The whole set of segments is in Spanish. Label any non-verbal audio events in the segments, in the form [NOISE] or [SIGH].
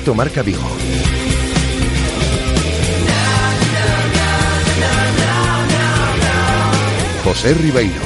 Directo Marca Vigo. José Ribeiro.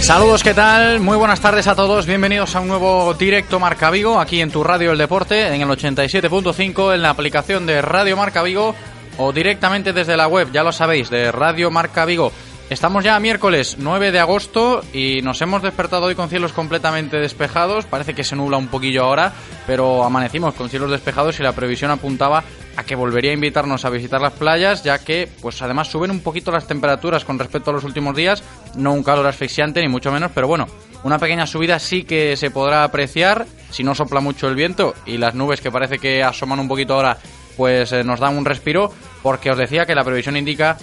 Saludos, ¿qué tal? Muy buenas tardes a todos. Bienvenidos a un nuevo directo Marca Vigo, aquí en tu radio El Deporte, en el 87.5, en la aplicación de Radio Marca Vigo o directamente desde la web, ya lo sabéis, de Radio Marca Vigo. Estamos ya a miércoles 9 de agosto y nos hemos despertado hoy con cielos completamente despejados. Parece que se nubla un poquillo ahora, pero amanecimos con cielos despejados y la previsión apuntaba a que volvería a invitarnos a visitar las playas, ya que pues además suben un poquito las temperaturas con respecto a los últimos días, no un calor asfixiante ni mucho menos, pero bueno, una pequeña subida sí que se podrá apreciar si no sopla mucho el viento y las nubes que parece que asoman un poquito ahora pues eh, nos dan un respiro, porque os decía que la previsión indica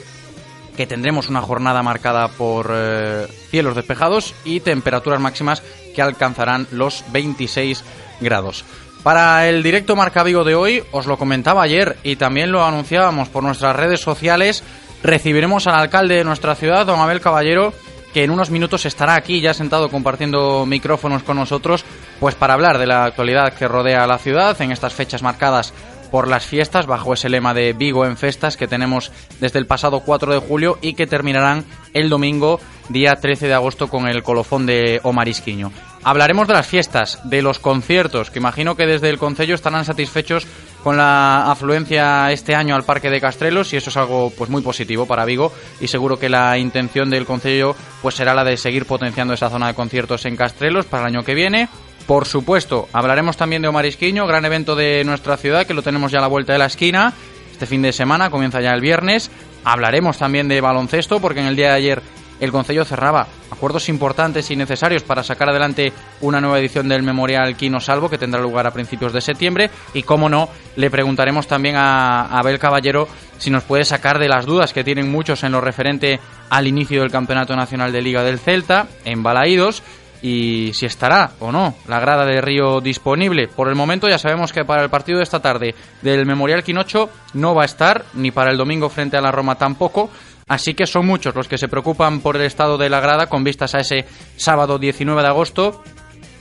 que tendremos una jornada marcada por eh, cielos despejados y temperaturas máximas que alcanzarán los 26 grados. Para el directo Marca Vigo de hoy, os lo comentaba ayer y también lo anunciábamos por nuestras redes sociales, recibiremos al alcalde de nuestra ciudad, don Abel Caballero, que en unos minutos estará aquí ya sentado compartiendo micrófonos con nosotros, pues para hablar de la actualidad que rodea la ciudad en estas fechas marcadas por las fiestas bajo ese lema de Vigo en Festas que tenemos desde el pasado 4 de julio y que terminarán el domingo día 13 de agosto con el colofón de Omarisquiño. Hablaremos de las fiestas, de los conciertos, que imagino que desde el Concello estarán satisfechos con la afluencia este año al Parque de Castrelos y eso es algo pues muy positivo para Vigo y seguro que la intención del Concello pues será la de seguir potenciando esa zona de conciertos en Castrelos para el año que viene. Por supuesto, hablaremos también de Omarisquiño, gran evento de nuestra ciudad que lo tenemos ya a la vuelta de la esquina. Este fin de semana comienza ya el viernes. Hablaremos también de baloncesto porque en el día de ayer el Concello cerraba acuerdos importantes y necesarios para sacar adelante una nueva edición del Memorial Quino Salvo que tendrá lugar a principios de septiembre y como no le preguntaremos también a Abel Caballero si nos puede sacar de las dudas que tienen muchos en lo referente al inicio del Campeonato Nacional de Liga del Celta en Balaídos y si estará o no la grada de Río disponible. Por el momento ya sabemos que para el partido de esta tarde del Memorial Quinocho no va a estar, ni para el domingo frente a la Roma tampoco. Así que son muchos los que se preocupan por el estado de la grada con vistas a ese sábado 19 de agosto,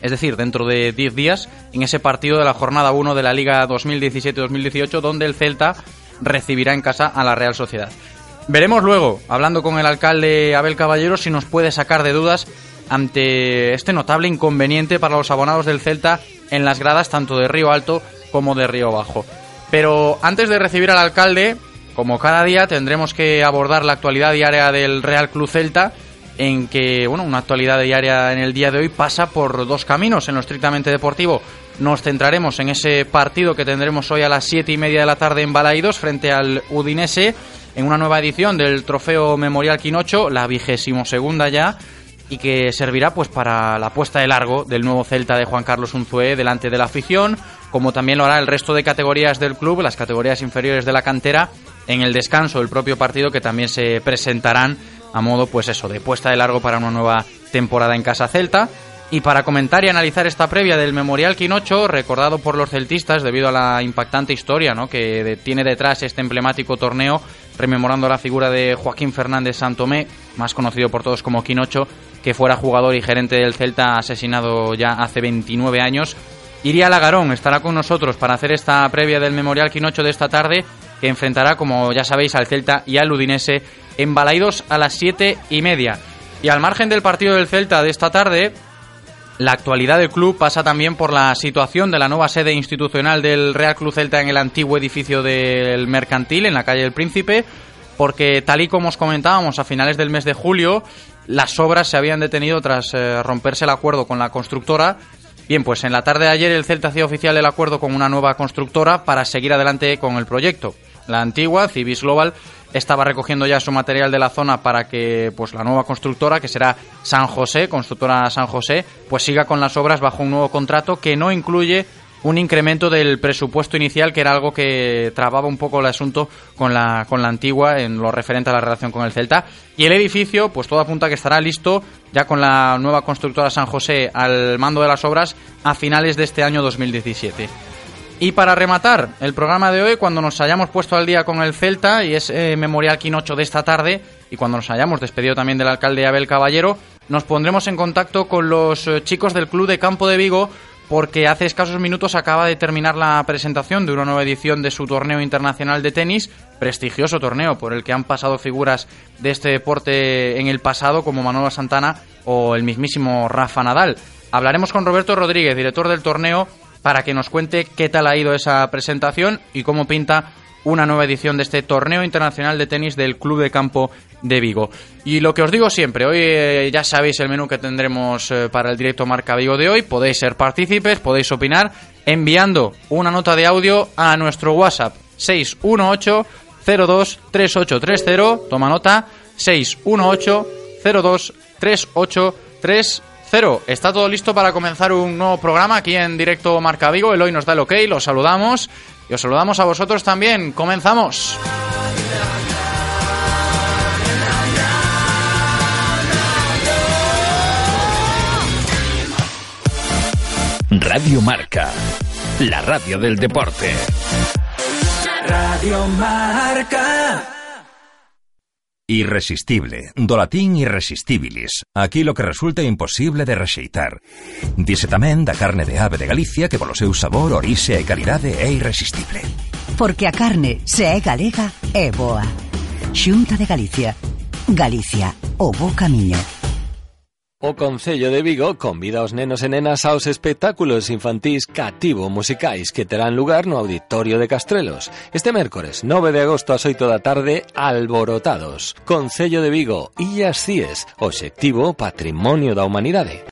es decir, dentro de 10 días, en ese partido de la jornada 1 de la Liga 2017-2018, donde el Celta recibirá en casa a la Real Sociedad. Veremos luego, hablando con el alcalde Abel Caballero, si nos puede sacar de dudas ante este notable inconveniente para los abonados del Celta en las gradas tanto de Río Alto como de Río Bajo. Pero antes de recibir al alcalde, como cada día tendremos que abordar la actualidad diaria del Real Club Celta, en que, bueno, una actualidad diaria en el día de hoy pasa por dos caminos en lo estrictamente deportivo. Nos centraremos en ese partido que tendremos hoy a las siete y media de la tarde en Balaidos frente al Udinese en una nueva edición del Trofeo Memorial Quinocho, la vigésimo segunda ya, y que servirá pues para la puesta de largo del nuevo Celta de Juan Carlos Unzué delante de la afición, como también lo hará el resto de categorías del club, las categorías inferiores de la cantera, en el descanso del propio partido que también se presentarán a modo pues eso, de puesta de largo para una nueva temporada en Casa Celta. Y para comentar y analizar esta previa del Memorial Quinocho, recordado por los celtistas debido a la impactante historia que tiene detrás este emblemático torneo, rememorando la figura de Joaquín Fernández Santomé, más conocido por todos como Quinocho, que fuera jugador y gerente del Celta asesinado ya hace 29 años. Iría Lagarón estará con nosotros para hacer esta previa del Memorial Quinocho de esta tarde, que enfrentará, como ya sabéis, al Celta y al Udinese en Balaidos a las 7 y media. Y al margen del partido del Celta de esta tarde, la actualidad del club pasa también por la situación de la nueva sede institucional del Real Club Celta en el antiguo edificio del Mercantil, en la calle del Príncipe, porque tal y como os comentábamos a finales del mes de julio, las obras se habían detenido tras eh, romperse el acuerdo con la constructora. Bien, pues en la tarde de ayer el Celta hacía oficial el acuerdo con una nueva constructora para seguir adelante con el proyecto. La antigua, Civis Global, estaba recogiendo ya su material de la zona para que pues la nueva constructora, que será San José, constructora San José, pues siga con las obras bajo un nuevo contrato que no incluye un incremento del presupuesto inicial, que era algo que trababa un poco el asunto con la, con la antigua en lo referente a la relación con el Celta. Y el edificio, pues todo apunta que estará listo ya con la nueva constructora San José al mando de las obras a finales de este año 2017. Y para rematar el programa de hoy, cuando nos hayamos puesto al día con el Celta, y es eh, Memorial Quinocho de esta tarde, y cuando nos hayamos despedido también del alcalde Abel Caballero, nos pondremos en contacto con los eh, chicos del Club de Campo de Vigo porque hace escasos minutos acaba de terminar la presentación de una nueva edición de su torneo internacional de tenis, prestigioso torneo por el que han pasado figuras de este deporte en el pasado como Manuel Santana o el mismísimo Rafa Nadal. Hablaremos con Roberto Rodríguez, director del torneo, para que nos cuente qué tal ha ido esa presentación y cómo pinta una nueva edición de este torneo internacional de tenis del Club de Campo de Vigo. Y lo que os digo siempre, hoy eh, ya sabéis el menú que tendremos eh, para el directo Marca Vigo de hoy. Podéis ser partícipes, podéis opinar enviando una nota de audio a nuestro WhatsApp 618 02 3830. Toma nota 618 02 3830. Está todo listo para comenzar un nuevo programa aquí en directo Marca Vigo. El hoy nos da el ok, los saludamos y os saludamos a vosotros también. Comenzamos. Radio Marca, la radio del deporte. Radio Marca. Irresistible, do latín irresistibilis, aquí lo que resulta imposible de rexeitar. Dice tamén da carne de ave de Galicia que polo seu sabor, orixe e calidade é irresistible. Porque a carne, se é galega, é boa. Xunta de Galicia. Galicia, o bo camiño. O Concello de Vigo convida os nenos e nenas aos espectáculos infantís cativo musicais que terán lugar no Auditorio de Castrelos. Este mércores, 9 de agosto ás 8 da tarde, Alborotados. Concello de Vigo, Illas Cíes, Obxectivo Patrimonio da Humanidade.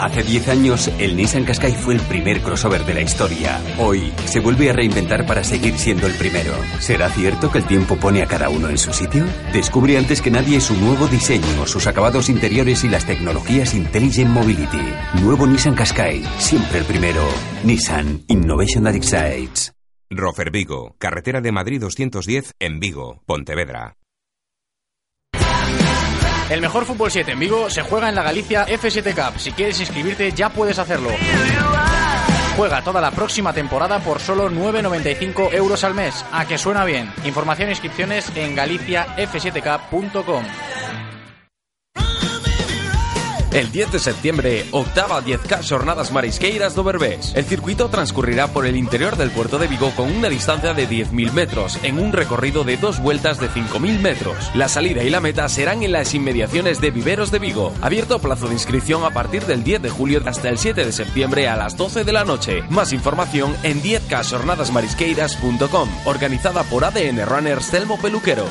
Hace 10 años, el Nissan Qashqai fue el primer crossover de la historia. Hoy, se vuelve a reinventar para seguir siendo el primero. ¿Será cierto que el tiempo pone a cada uno en su sitio? Descubre antes que nadie su nuevo diseño, sus acabados interiores y las tecnologías Intelligent Mobility. Nuevo Nissan Qashqai, siempre el primero. Nissan Innovation That Excites. Rofer Vigo, carretera de Madrid 210 en Vigo, Pontevedra. El mejor fútbol 7 en Vigo se juega en la Galicia F7 Cup. Si quieres inscribirte ya puedes hacerlo. Juega toda la próxima temporada por solo 9,95 euros al mes. A que suena bien. Información e inscripciones en galiciaf7cup.com. El 10 de septiembre, octava 10K Jornadas Marisqueiras do Berbés. El circuito transcurrirá por el interior del puerto de Vigo con una distancia de 10.000 metros, en un recorrido de dos vueltas de 5.000 metros. La salida y la meta serán en las inmediaciones de Viveros de Vigo. Abierto plazo de inscripción a partir del 10 de julio hasta el 7 de septiembre a las 12 de la noche. Más información en 10kjornadasmarisqueiras.com. Organizada por ADN Runners Telmo Peluqueros.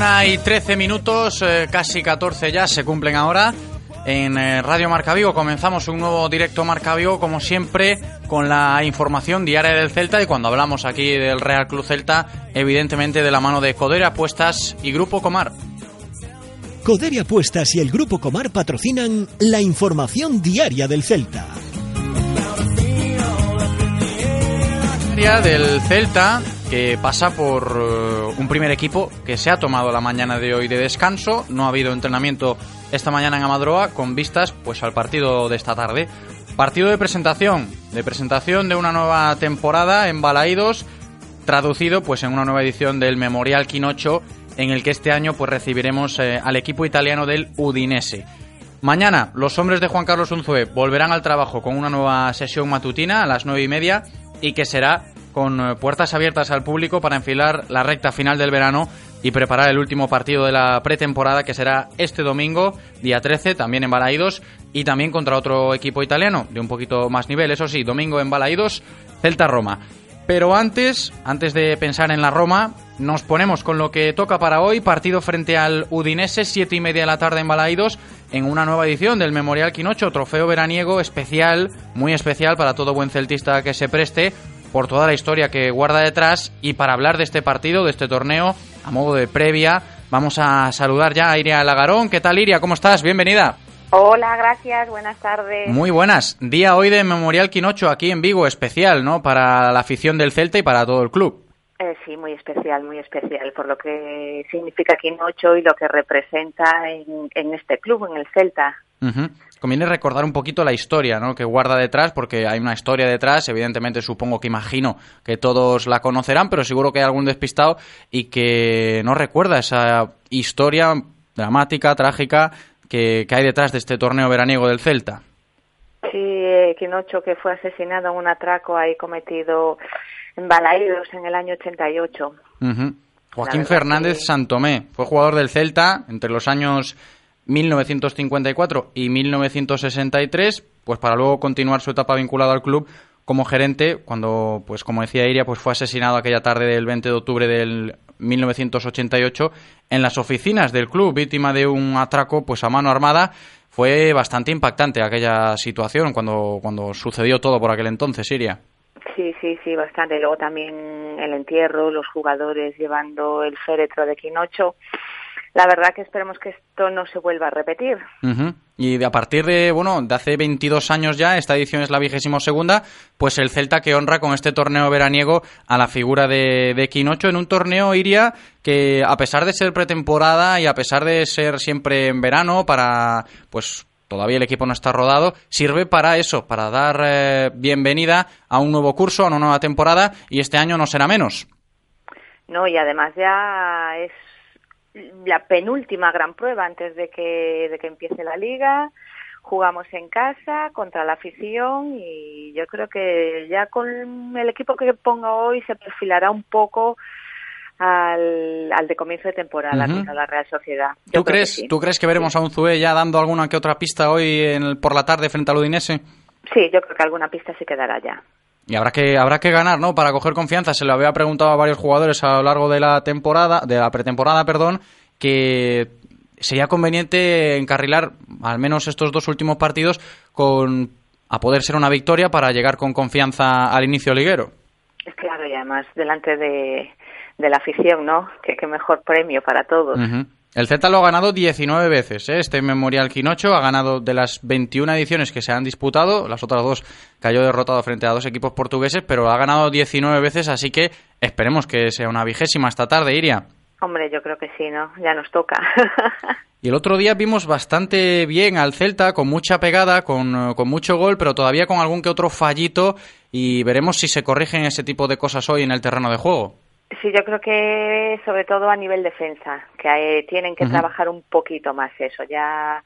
Una y 13 minutos, eh, casi 14 ya, se cumplen ahora. En eh, Radio Marca Vigo comenzamos un nuevo directo Marca Vigo, como siempre, con la información diaria del Celta. Y cuando hablamos aquí del Real Club Celta, evidentemente de la mano de Coderia Apuestas y Grupo Comar. Coderia Apuestas y el Grupo Comar patrocinan la información diaria del Celta. Diaria del Celta que pasa por un primer equipo que se ha tomado la mañana de hoy de descanso. No ha habido entrenamiento esta mañana en Amadroa con vistas pues al partido de esta tarde. Partido de presentación, de presentación de una nueva temporada en Balaídos, traducido pues en una nueva edición del Memorial Quinocho en el que este año pues recibiremos eh, al equipo italiano del Udinese. Mañana los hombres de Juan Carlos Unzué volverán al trabajo con una nueva sesión matutina a las nueve y media y que será con eh, puertas abiertas al público para enfilar la recta final del verano y preparar el último partido de la pretemporada que será este domingo, día 13, también en Balaídos y también contra otro equipo italiano de un poquito más nivel, eso sí, domingo en Balaídos, Celta Roma. Pero antes, antes de pensar en la Roma, nos ponemos con lo que toca para hoy, partido frente al Udinese, siete y media de la tarde en Balaídos, en una nueva edición del Memorial Quinocho, trofeo veraniego especial, muy especial para todo buen celtista que se preste, por toda la historia que guarda detrás y para hablar de este partido, de este torneo, a modo de previa, vamos a saludar ya a Iria Lagarón. ¿Qué tal Iria? ¿Cómo estás? Bienvenida. Hola, gracias, buenas tardes. Muy buenas. Día hoy de Memorial Quinocho aquí en Vigo, especial, ¿no? Para la afición del Celta y para todo el club. Eh, sí, muy especial, muy especial, por lo que significa Quinocho y lo que representa en, este club, en el Celta. Conviene recordar un poquito la historia ¿no? que guarda detrás, porque hay una historia detrás, evidentemente supongo que imagino que todos la conocerán, pero seguro que hay algún despistado y que no recuerda esa historia dramática, trágica que, hay detrás de este torneo veraniego del Celta. Sí, eh, Quinocho que fue asesinado en un atraco ahí cometido en Balaídos en el año 88. Joaquín Fernández Santomé fue jugador del Celta entre los años 1954 y 1963, pues para luego continuar su etapa vinculada al club como gerente, cuando, pues como decía Iria, pues fue asesinado aquella tarde del 20 de octubre del 1988 en las oficinas del club, víctima de un atraco pues a mano armada. Fue bastante impactante aquella situación cuando, cuando sucedió todo por aquel entonces, Iria. Sí, sí, sí, bastante. Luego también el entierro, los jugadores llevando el féretro de Quinocho la verdad que esperemos que esto no se vuelva a repetir. Y a partir de, bueno, de hace 22 años ya, esta edición es la vigésima segunda, pues el Celta que honra con este torneo veraniego a la figura de, de Quinocho en un torneo, Iria, que a pesar de ser pretemporada y a pesar de ser siempre en verano, para, pues todavía el equipo no está rodado, sirve para eso, para dar eh, bienvenida a un nuevo curso, a una nueva temporada, y este año no será menos. No, y además ya es la penúltima gran prueba antes de que, de que empiece la liga. Jugamos en casa contra la afición y yo creo que ya con el equipo que ponga hoy se perfilará un poco al, al de comienzo de temporada contra la Real Sociedad. ¿Tú crees, que ¿Tú crees que veremos a un Zue ya dando alguna que otra pista hoy en por la tarde frente al Udinese? Sí, yo creo que alguna pista se quedará ya. Y habrá que, habrá que ganar, ¿no? Para coger confianza. Se lo había preguntado a varios jugadores a lo largo de la temporada, de la pretemporada, perdón, que sería conveniente encarrilar al menos estos dos últimos partidos con a poder ser una victoria para llegar con confianza al inicio liguero. Claro, y además delante de, la afición, ¿no? Que qué mejor premio para todos. El Z lo ha ganado 19 veces, ¿eh? este Memorial Quinocho ha ganado de las 21 ediciones que se han disputado, las otras dos cayó derrotado frente a dos equipos portugueses, pero ha ganado 19 veces, así que esperemos que sea una vigésima esta tarde, Iria. Hombre, yo creo que sí, ¿no? Ya nos toca. [LAUGHS] y el otro día vimos bastante bien al Celta, con mucha pegada, con, con mucho gol, pero todavía con algún que otro fallito, y veremos si se corrigen ese tipo de cosas hoy en el terreno de juego. Sí, yo creo que sobre todo a nivel defensa, que tienen que trabajar un poquito más eso. Ya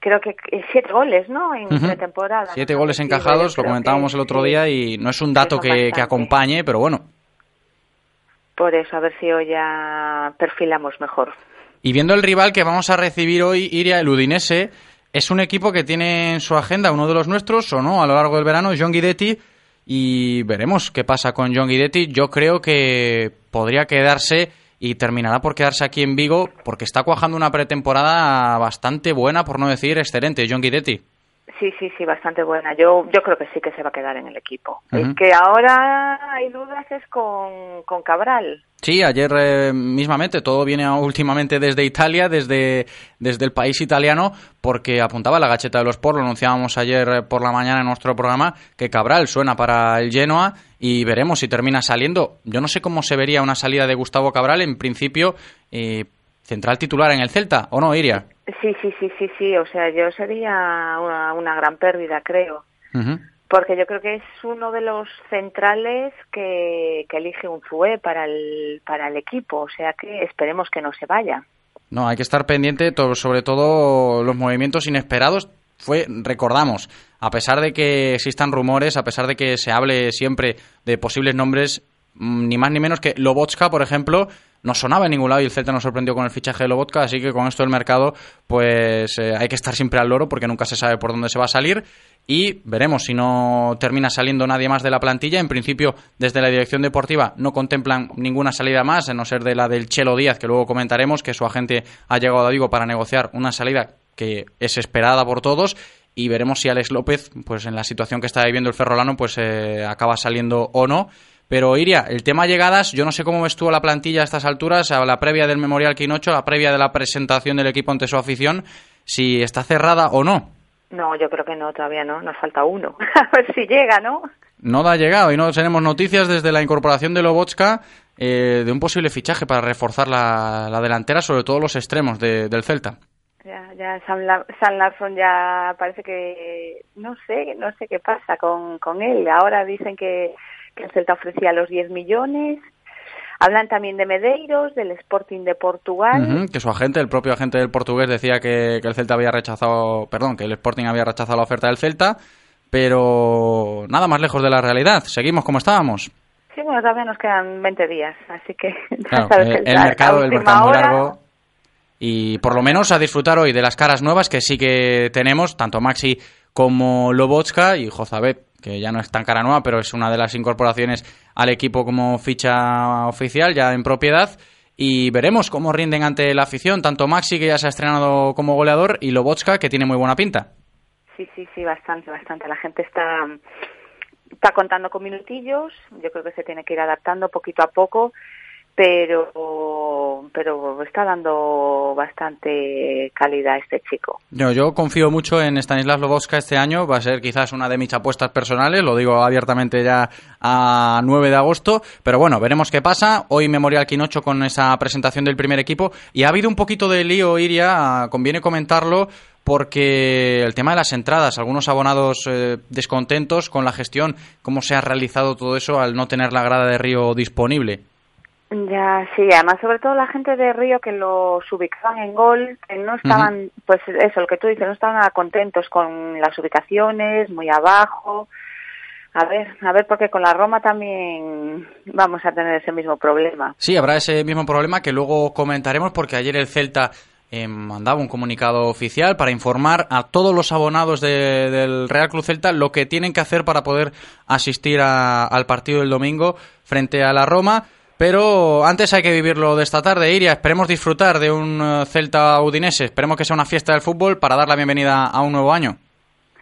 creo que siete goles, ¿no? En pretemporada. Siete goles encajados, lo comentábamos el otro día y no es un dato que, que, acompañe, pero bueno. Por eso, a ver si hoy ya perfilamos mejor. Y viendo el rival que vamos a recibir hoy, Iria, el Udinese, es un equipo que tiene en su agenda uno de los nuestros, o no, a lo largo del verano, John Guidetti, y veremos qué pasa con John Guidetti. Yo creo que podría quedarse y terminará por quedarse aquí en Vigo porque está cuajando una pretemporada bastante buena, por no decir excelente, John Guidetti. Sí, sí, sí, bastante buena. Yo, yo creo que sí que se va a quedar en el equipo. Ujú. El que ahora hay dudas es con, con Cabral. Sí, ayer eh, mismamente, todo viene últimamente desde Italia, desde, desde el país italiano, porque apuntaba la gacheta de los Sport, lo anunciábamos ayer eh, por la mañana en nuestro programa, que Cabral suena para el Genoa y veremos si termina saliendo. Yo no sé cómo se vería una salida de Gustavo Cabral, en principio, eh, central titular en el Celta, ¿o no, Iria? Sí, sí, sí, sí, sí. O sea, yo sería una, una gran pérdida, creo. Porque yo creo que es uno de los centrales que, que elige un Zue para el, para el equipo. O sea que esperemos que no se vaya. No, hay que estar pendiente, to- sobre todo los movimientos inesperados. Fue, recordamos, a pesar de que existan rumores, a pesar de que se hable siempre de posibles nombres, mm, ni más ni menos que Lobotka, por ejemplo, no sonaba en ningún lado y el Celta nos sorprendió con el fichaje de Lobotka, así que con esto del mercado, pues eh, hay que estar siempre al loro porque nunca se sabe por dónde se va a salir. Y veremos si no termina saliendo nadie más de la plantilla. En principio, desde la dirección deportiva no contemplan ninguna salida más, a no ser de la del Chelo Díaz, que luego comentaremos, que su agente ha llegado a Vigo para negociar una salida que es esperada por todos. Y veremos si Alex López, pues en la situación que está viviendo el Ferrolano, pues eh, acaba saliendo o no. Pero Iria, el tema llegadas, yo no sé cómo a la plantilla a estas alturas, a la previa del Memorial Quinocho, a la previa de la presentación del equipo ante su afición, si está cerrada o no. No, yo creo que no, todavía no. Nos falta uno. [LAUGHS] A ver si llega, ¿no? No da llegado y no tenemos noticias desde la incorporación de Lobotska eh, de un posible fichaje para reforzar la, la delantera, sobre todo los extremos de- del Celta. Ya, ya Sam, La- Larson ya parece que no sé, no sé qué pasa con, con él. Ahora dicen que, que el Celta ofrecía los 10 millones. Hablan también de Medeiros, del Sporting de Portugal. Que su agente, el propio agente del portugués, decía que, que el Celta había rechazado, perdón, que el Sporting había rechazado la oferta del Celta, pero nada más lejos de la realidad. Seguimos como estábamos. Sí, bueno, todavía nos quedan 20 días, así que [LAUGHS] Claro, sabes eh, el mercado, el mercado muy hora- largo. Y por lo menos a disfrutar hoy de las caras nuevas que sí que tenemos, tanto Maxi como Lobotska y Jozabet, que ya no es tan cara nueva, pero es una de las incorporaciones al equipo como ficha oficial, ya en propiedad. Y veremos cómo rinden ante la afición, tanto Maxi, que ya se ha estrenado como goleador, y Lobotska, que tiene muy buena pinta. Sí, sí, sí, bastante, bastante. La gente está, está contando con minutillos. Yo creo que se tiene que ir adaptando poquito a poco, pero, pero está dando bastante calidad este chico. Yo, yo confío mucho en Stanislas Lobotska este año. Va a ser quizás una de mis apuestas personales. Lo digo abiertamente ya a 9 de agosto. Pero bueno, veremos qué pasa. Hoy Memorial Quinocho con esa presentación del primer equipo. Y ha habido un poquito de lío, Iria. Conviene comentarlo porque el tema de las entradas, algunos abonados eh, descontentos con la gestión, cómo se ha realizado todo eso al no tener la grada de Río disponible. Ya, sí, además sobre todo la gente de Río que los ubicaban en gol, que no estaban, pues eso, lo que tú dices, no estaban nada contentos con las ubicaciones, muy abajo. A ver, a ver, porque con la Roma también vamos a tener ese mismo problema. Sí, habrá ese mismo problema que luego comentaremos porque ayer el Celta eh, mandaba un comunicado oficial para informar a todos los abonados de- del Real Club Celta lo que tienen que hacer para poder asistir a- al partido del domingo frente a la Roma. Pero antes hay que vivirlo de esta tarde, Iria. Esperemos disfrutar de un eh, Celta Udinese. Esperemos que sea una fiesta del fútbol para dar la bienvenida a un nuevo año.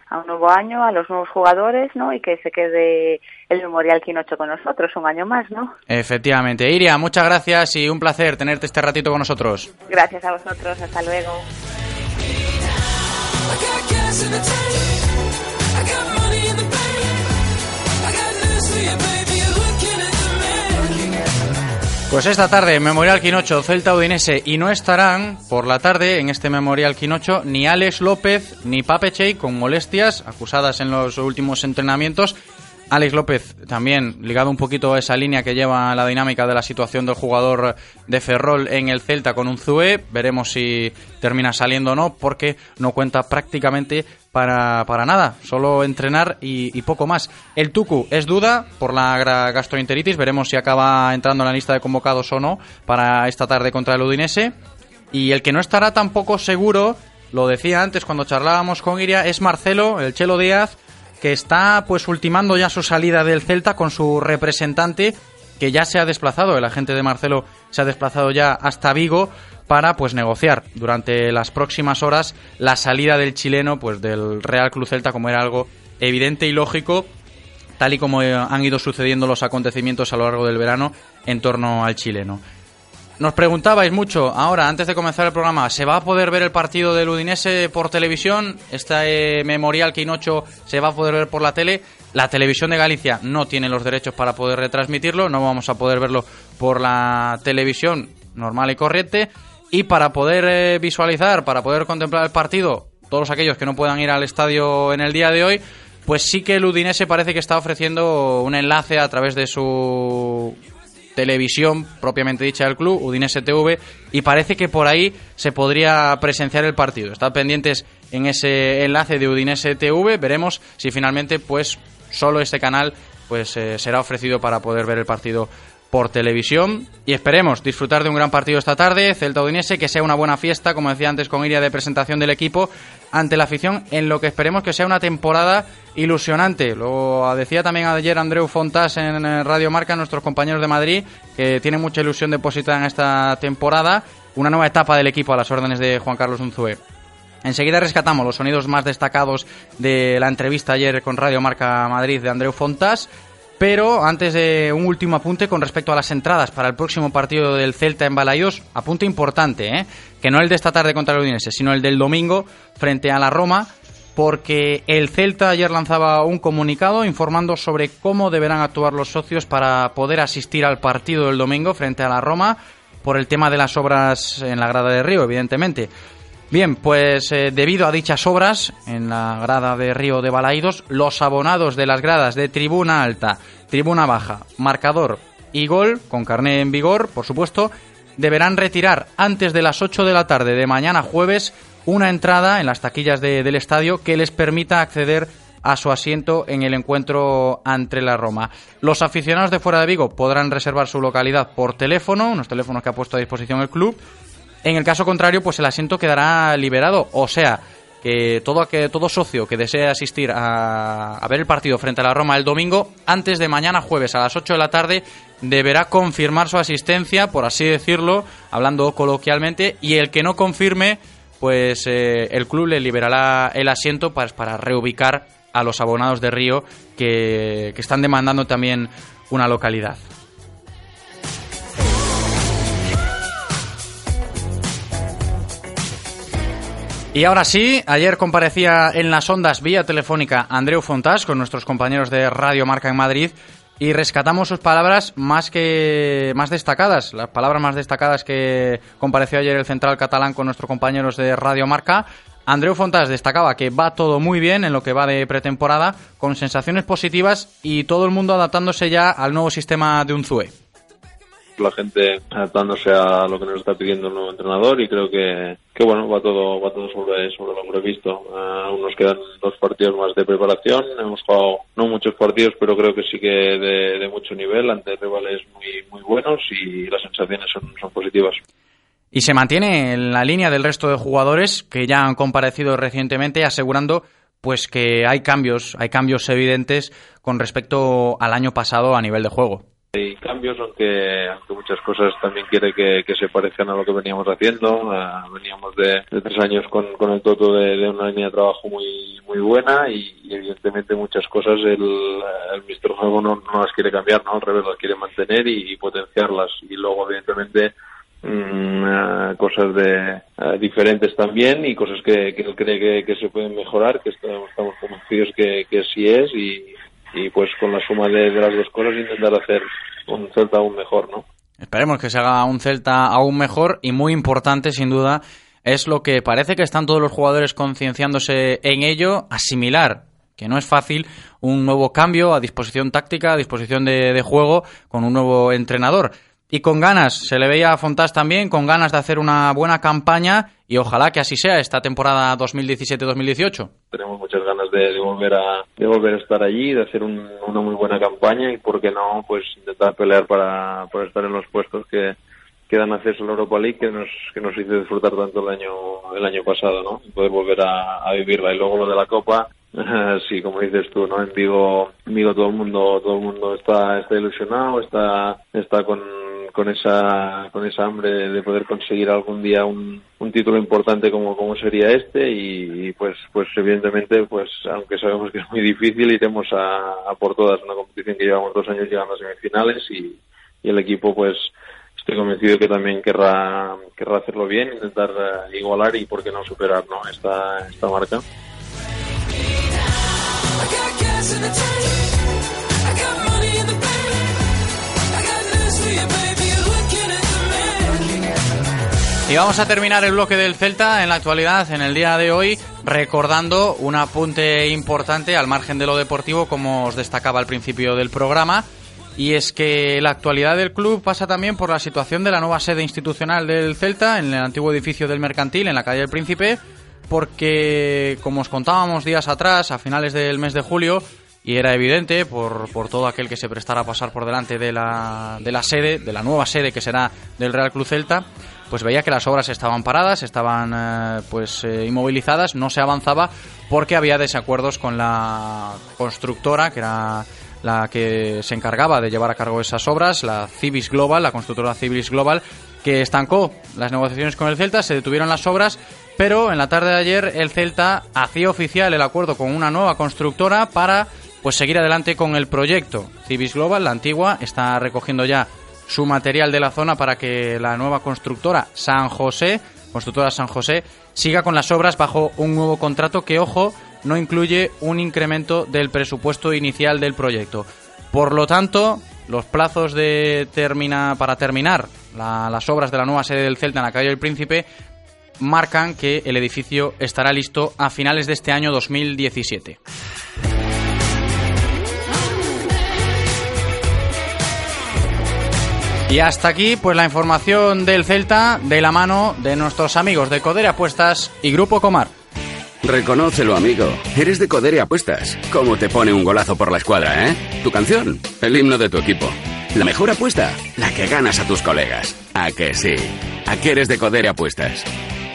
A un nuevo año, a los nuevos jugadores, ¿no? Y que se quede el Memorial Quinocho con nosotros un año más, ¿no? Efectivamente. Iria, muchas gracias y un placer tenerte este ratito con nosotros. Gracias a vosotros, hasta luego. Pues esta tarde, Memorial Quinocho, Celta Udinese, y no estarán por la tarde en este Memorial Quinocho ni Alex López ni Pape Chey con molestias acusadas en los últimos entrenamientos. Alex López también ligado un poquito a esa línea que lleva la dinámica de la situación del jugador de Ferrol en el Celta con un Zue. Veremos si termina saliendo o no, porque no cuenta prácticamente para, para nada, solo entrenar y, y poco más. El Tucu es duda por la gastroenteritis, veremos si acaba entrando en la lista de convocados o no para esta tarde contra el Udinese. Y el que no estará tampoco seguro, lo decía antes cuando charlábamos con Iria, es Marcelo, el Chelo Díaz, que está pues ultimando ya su salida del Celta con su representante que ya se ha desplazado, el agente de Marcelo se ha desplazado ya hasta Vigo para pues negociar durante las próximas horas la salida del chileno pues del Real Club Celta como era algo evidente y lógico tal y como eh, han ido sucediendo los acontecimientos a lo largo del verano en torno al chileno. Nos preguntabais mucho, ahora, antes de comenzar el programa, ¿se va a poder ver el partido del Udinese por televisión? Este eh, memorial Quinocho se va a poder ver por la tele. La televisión de Galicia no tiene los derechos para poder retransmitirlo, no vamos a poder verlo por la televisión normal y corriente. Y para poder eh, visualizar, para poder contemplar el partido, todos aquellos que no puedan ir al estadio en el día de hoy, pues sí que el Udinese parece que está ofreciendo un enlace a través de su televisión propiamente dicha del club, Udinese TV, y parece que por ahí se podría presenciar el partido. Están pendientes en ese enlace de Udinese TV, veremos si finalmente pues solo este canal pues eh, será ofrecido para poder ver el partido por televisión y esperemos disfrutar de un gran partido esta tarde, Celta Udinese, que sea una buena fiesta, como decía antes con Iria, de presentación del equipo ante la afición, en lo que esperemos que sea una temporada ilusionante. Lo decía también ayer Andreu Fontas en Radio Marca, nuestros compañeros de Madrid, que tienen mucha ilusión depositada en esta temporada, una nueva etapa del equipo a las órdenes de Juan Carlos Unzué. Enseguida rescatamos los sonidos más destacados de la entrevista ayer con Radio Marca Madrid de Andreu Fontas pero antes de un último apunte con respecto a las entradas para el próximo partido del Celta en Balayos, apunte importante, ¿eh? que no el de esta tarde contra el Udinese, sino el del domingo frente a la Roma, porque el Celta ayer lanzaba un comunicado informando sobre cómo deberán actuar los socios para poder asistir al partido del domingo frente a la Roma por el tema de las obras en la grada de Río, evidentemente. Bien, pues eh, debido a dichas obras en la grada de Río de Balaídos, los abonados de las gradas de tribuna alta, tribuna baja, marcador y gol, con carné en vigor, por supuesto, deberán retirar antes de las 8 de la tarde de mañana jueves una entrada en las taquillas del estadio que les permita acceder a su asiento en el encuentro ante la Roma. Los aficionados de fuera de Vigo podrán reservar su localidad por teléfono, unos teléfonos que ha puesto a disposición el club, en el caso contrario, pues el asiento quedará liberado. O sea, que todo, que todo socio que desee asistir a, ver el partido frente a la Roma el domingo, antes de mañana jueves a las 8 de la tarde, deberá confirmar su asistencia, por así decirlo, hablando coloquialmente, y el que no confirme, pues eh, el club le liberará el asiento para, para reubicar a los abonados de Río que están demandando también una localidad. Y ahora sí, ayer comparecía en las ondas vía telefónica Andreu Fontás con nuestros compañeros de Radio Marca en Madrid y rescatamos sus palabras más que más destacadas, las palabras más destacadas que compareció ayer el central catalán con nuestros compañeros de Radio Marca. Andreu Fontás destacaba que va todo muy bien en lo que va de pretemporada, con sensaciones positivas y todo el mundo adaptándose ya al nuevo sistema de Unzue la gente adaptándose a lo que nos está pidiendo el nuevo entrenador y creo que, que bueno, va todo, va todo sobre, sobre lo previsto. aún nos quedan dos partidos más de preparación, hemos jugado no muchos partidos, pero creo que sí que de, mucho nivel ante rivales muy, muy buenos y las sensaciones son, son positivas. Y se mantiene en la línea del resto de jugadores que ya han comparecido recientemente asegurando pues que hay cambios, hay cambios evidentes con respecto al año pasado a nivel de juego. Hay cambios, aunque, aunque muchas cosas también quiere que, se parezcan a lo que veníamos haciendo. Ah, veníamos de, tres años con, con el Toto de, una línea de trabajo muy muy buena y, evidentemente muchas cosas el, el Juego no, no, las quiere cambiar, ¿no? al revés, las quiere mantener y, potenciarlas. Y luego, evidentemente, mm, ah, cosas de ah, diferentes también y cosas que, que él cree que, se pueden mejorar, que estamos, estamos convencidos que, que sí es y, y pues con la suma de, las dos cosas intentar hacer un Celta aún mejor, ¿no? Esperemos que se haga un Celta aún mejor y muy importante, sin duda, es lo que parece que están todos los jugadores concienciándose en ello, asimilar que no es fácil un nuevo cambio a disposición táctica, a disposición de, de juego con un nuevo entrenador y con ganas. Se le veía a Fontás también con ganas de hacer una buena campaña y ojalá que así sea esta temporada 2017-2018. Tenemos muchas ganas de, volver a de volver a estar allí, de hacer una muy buena campaña y por qué no, pues intentar pelear para, para estar en los puestos que quedan acceso a la Europa League que nos que nos hizo disfrutar tanto el año el año pasado, ¿no? poder volver a, vivirla y luego lo de la Copa [LAUGHS] sí, como dices tú, ¿no? En Vigo, en Vigo todo el mundo, todo el mundo está, está ilusionado, está, está con, con esa, con esa hambre de poder conseguir algún día un, un título importante como, como sería este y, pues, pues evidentemente, pues aunque sabemos que es muy difícil, iremos a, a por todas. Una competición que llevamos dos años llegando a semifinales y, y el equipo, pues, estoy convencido que también querrá, querrá hacerlo bien, intentar eh, igualar y por qué no superar ¿no? Esta, esta marca. Y vamos a terminar el bloque del Celta en la actualidad, en el día de hoy, recordando un apunte importante al margen de lo deportivo, como os destacaba al principio del programa. Y es que la actualidad del club pasa también por la situación de la nueva sede institucional del Celta, en el antiguo edificio del Mercantil, en la calle del Príncipe, porque, como os contábamos días atrás, a finales del mes de julio, y era evidente por, por todo aquel que se prestara a pasar por delante de la, de la sede, de la nueva sede que será del Real Club Celta, pues veía que las obras estaban paradas, estaban eh, pues eh, inmovilizadas, no se avanzaba porque había desacuerdos con la constructora, que era la que se encargaba de llevar a cargo esas obras, la Civis Global, la constructora Civis Global, que estancó las negociaciones con el Celta, se detuvieron las obras, pero en la tarde de ayer el Celta hacía oficial el acuerdo con una nueva constructora para pues seguir adelante con el proyecto. Civis Global, la antigua, está recogiendo ya su material de la zona para que la nueva constructora San José, constructora San José, siga con las obras bajo un nuevo contrato que, ojo, no incluye un incremento del presupuesto inicial del proyecto. Por lo tanto, los plazos de para terminar las obras de la nueva sede del Celta en la calle del Príncipe marcan que el edificio estará listo a finales de este año 2017. Y hasta aquí, pues la información del Celta de la mano de nuestros amigos de Codere Apuestas y Grupo Comar. Reconócelo, amigo. Eres de Codere Apuestas. ¿Cómo te pone un golazo por la escuadra, eh? Tu canción, el himno de tu equipo. La mejor apuesta, la que ganas a tus colegas. ¿A que sí? ¿A que eres de Codere Apuestas?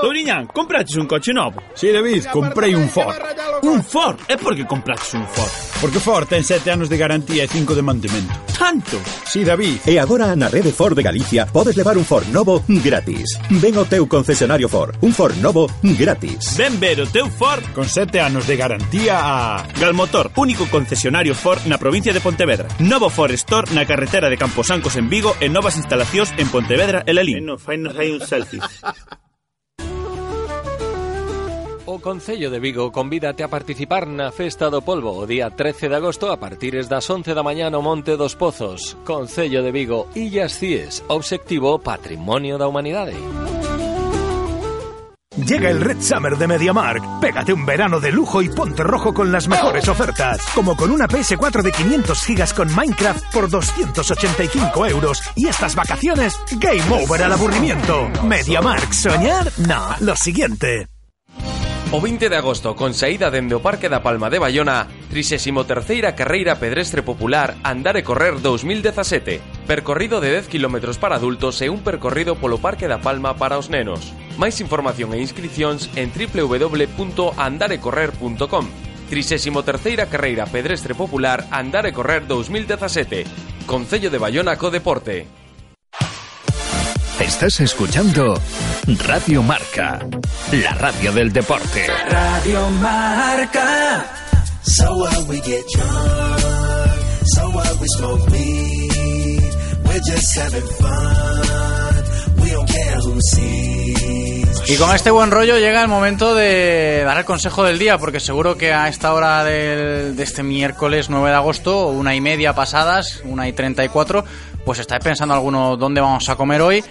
Touriñán, compraches un coche novo? Si, sí, David, comprei un Ford. Un Ford? É porque compraches un Ford? Porque Ford ten sete anos de garantía e cinco de mantemento. Tanto? Si, sí, David. E agora na rede Ford de Galicia podes levar un Ford novo gratis. Ven ao teu concesionario Ford. Un Ford novo gratis. Ven ver o teu Ford con sete anos de garantía a... Galmotor, único concesionario Ford na provincia de Pontevedra. Novo Ford Store na carretera de Camposancos en Vigo e novas instalacións en Pontevedra e Lelín. No, fainos hai un selfie. O Concello de Vigo convídate a participar na Festa do Polvo o día 13 de agosto a partir das 11 da mañá no Monte dos Pozos. Concello de Vigo, Illas Cíes, obxectivo Patrimonio da Humanidade. Llega el Red Summer de MediaMark. Pégate un verano de lujo y ponte rojo con las mejores ofertas. Como con una PS4 de 500 gigas con Minecraft por 285 euros. Y estas vacaciones, game over al aburrimiento. MediaMark, ¿soñar? No, lo siguiente. O 20 de agosto, con saída dende o Parque da Palma de Bayona, 33ª Carreira Pedrestre Popular Andar e Correr 2017, percorrido de 10 km para adultos e un percorrido polo Parque da Palma para os nenos. Máis información e inscripcións en www.andarecorrer.com. 33ª Carreira Pedrestre Popular Andar e Correr 2017. Concello de Bayona Co Deporte. Estás escuchando Radio Marca, la radio del deporte. Radio Marca. So what we get drunk, so what we smoke weed. We're just having fun. We don't care who sees. Y con este buen rollo llega el momento de dar el consejo del día, porque seguro que a esta hora del- de este miércoles 9 de agosto, una y media pasadas, una y 34, pues estáis pensando alguno dónde vamos a comer hoy.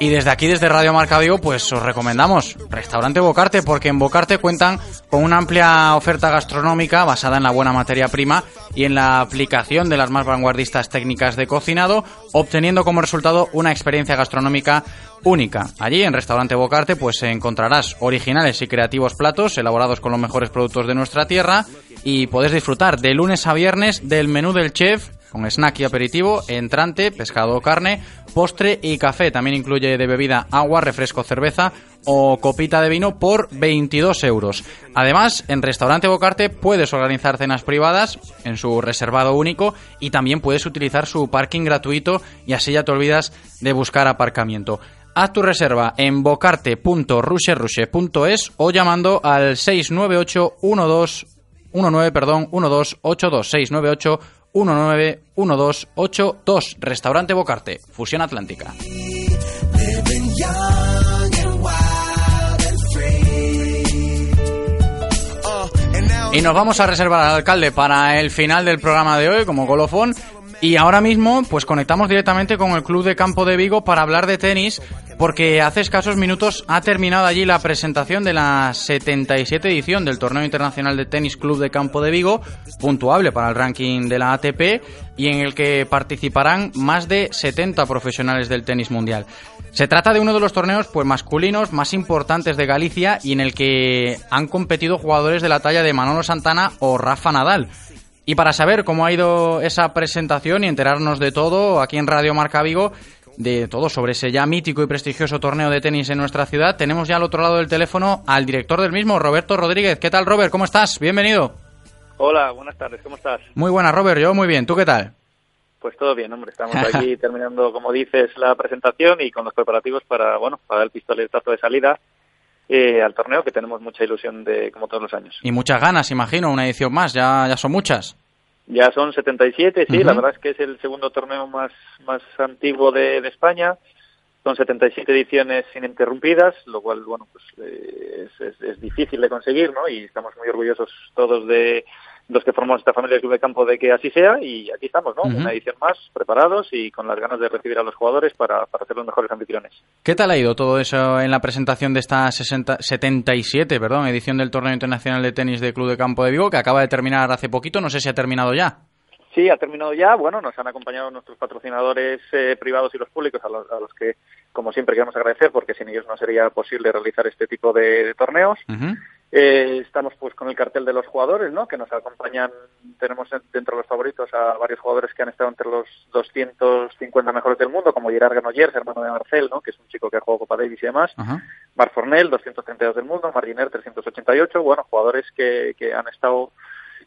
Y desde aquí, desde Radio Marca Vigo, pues os recomendamos Restaurante Bocarte, porque en Bocarte cuentan con una amplia oferta gastronómica basada en la buena materia prima y en la aplicación de las más vanguardistas técnicas de cocinado, obteniendo como resultado una experiencia gastronómica única. Allí, en Restaurante Bocarte, pues encontrarás originales y creativos platos elaborados con los mejores productos de nuestra tierra y podés disfrutar de lunes a viernes del menú del chef con snack y aperitivo, entrante, pescado o carne, postre y café. También incluye de bebida agua, refresco, cerveza o copita de vino por 22 euros. Además, en Restaurante Bocarte puedes organizar cenas privadas en su reservado único y también puedes utilizar su parking gratuito y así ya te olvidas de buscar aparcamiento. Haz tu reserva en bocarte.rusherushe.es o llamando al 698 12 19, perdón, 1282 698 19 1282 Restaurante Bocarte, Fusión Atlántica. Y nos vamos a reservar al alcalde para el final del programa de hoy como colofón. Y ahora mismo, pues conectamos directamente con el Club de Campo de Vigo para hablar de tenis, porque hace escasos minutos ha terminado allí la presentación de la 77 edición del Torneo Internacional de Tenis Club de Campo de Vigo, puntuable para el ranking de la ATP, y en el que participarán más de 70 profesionales del tenis mundial. Se trata de uno de los torneos pues masculinos más importantes de Galicia y en el que han competido jugadores de la talla de Manolo Santana o Rafa Nadal. Y para saber cómo ha ido esa presentación y enterarnos de todo aquí en Radio Marca Vigo, de todo sobre ese ya mítico y prestigioso torneo de tenis en nuestra ciudad, tenemos ya al otro lado del teléfono al director del mismo, Roberto Rodríguez. ¿Qué tal, Robert? ¿Cómo estás? Bienvenido. Hola, buenas tardes, ¿cómo estás? Muy buena, Robert. Yo muy bien. ¿Tú qué tal? Pues todo bien, hombre. Estamos [LAUGHS] aquí terminando, como dices, la presentación y con los preparativos para, bueno, para el pistoletazo de salida eh, al torneo, que tenemos mucha ilusión de, como todos los años. Y muchas ganas, imagino, una edición más. Ya, ya son muchas. Ya son 77, sí, Ujú. la verdad es que es el segundo torneo más, más antiguo de, de España. Son 77 ediciones ininterrumpidas, lo cual, bueno, pues eh, es, es- es difícil de conseguir, ¿no? Y estamos muy orgullosos todos de los que formamos esta familia del Club de Campo de que así sea. Y aquí estamos, ¿no? Una edición más, preparados y con las ganas de recibir a los jugadores para, para ser los mejores anfitriones. ¿Qué tal ha ido todo eso en la presentación de esta 60 77 perdón, edición del Torneo Internacional de Tenis de Club de Campo de Vigo, que acaba de terminar hace poquito? No sé si ha terminado ya. Sí, ha terminado ya. Bueno, nos han acompañado nuestros patrocinadores eh, privados y los públicos, a los, a los que, como siempre, queremos agradecer, porque sin ellos no sería posible realizar este tipo de, de torneos. Eh, estamos pues con el cartel de los jugadores, ¿no? Que nos acompañan, tenemos en- dentro de los favoritos a varios jugadores que han estado entre los 250 mejores del mundo, como Gerard Granollers, hermano de Marcel, ¿no? Que es un chico que ha jugado Copa Davis y demás. Marc Fornel, 232 del mundo, Marginer, 388, bueno, jugadores que, que han estado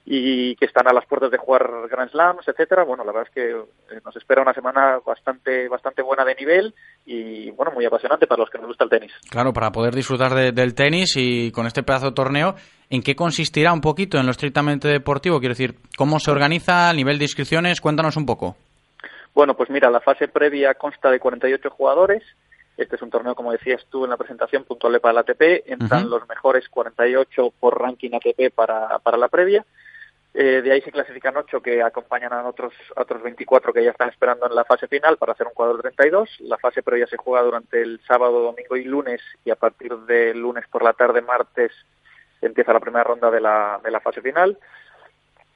y que están a las puertas de jugar Grand Slams, etcétera. Bueno, la verdad es que eh, nos espera una semana bastante bastante buena de nivel y bueno, muy apasionante para los que nos gusta el tenis. Claro, para poder disfrutar de- del tenis y con este pedazo de torneo, ¿en qué consistirá un poquito en lo estrictamente deportivo? Quiero decir, ¿cómo se organiza a nivel de inscripciones? Cuéntanos un poco. Bueno, pues mira, la fase previa consta de 48 jugadores. Este es un torneo, como decías tú en la presentación, puntual para el ATP. Entran Ujú. los mejores 48 por ranking ATP para, para la previa. Eh, de ahí se clasifican 8 que acompañan a otros, otros 24 que ya están esperando en la fase final para hacer un cuadro de 32. La fase previa se juega durante el sábado, domingo y lunes y a partir de lunes por la tarde, martes, empieza la primera ronda de la, de la fase final.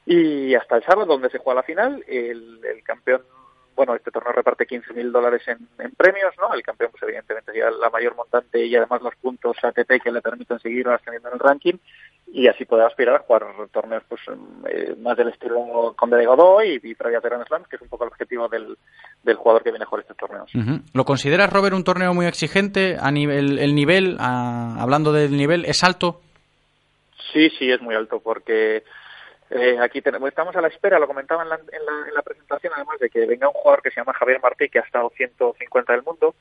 Y hasta el sábado, donde se juega la final, el, el campeón, bueno, este torneo reparte 15.000 dólares en, en premios, ¿no? El campeón, pues evidentemente, sería la mayor montante y además los puntos ATP que le permiten seguir ascendiendo en el ranking y así poder aspirar a jugar torneos pues eh, más del estilo Conde de Godoy y, y previa de Grand Slam, que es un poco el objetivo del, del jugador que viene a jugar estos torneos. ¿Lo consideras, Robert, un torneo muy exigente? A nivel, el nivel, a- hablando del nivel, ¿es alto? Sí, sí, es muy alto porque eh, aquí tenemos, estamos a la espera, lo comentaba en la, en, la, en la presentación, además de que venga un jugador que se llama Javier Martí, que ha estado 150 del mundo.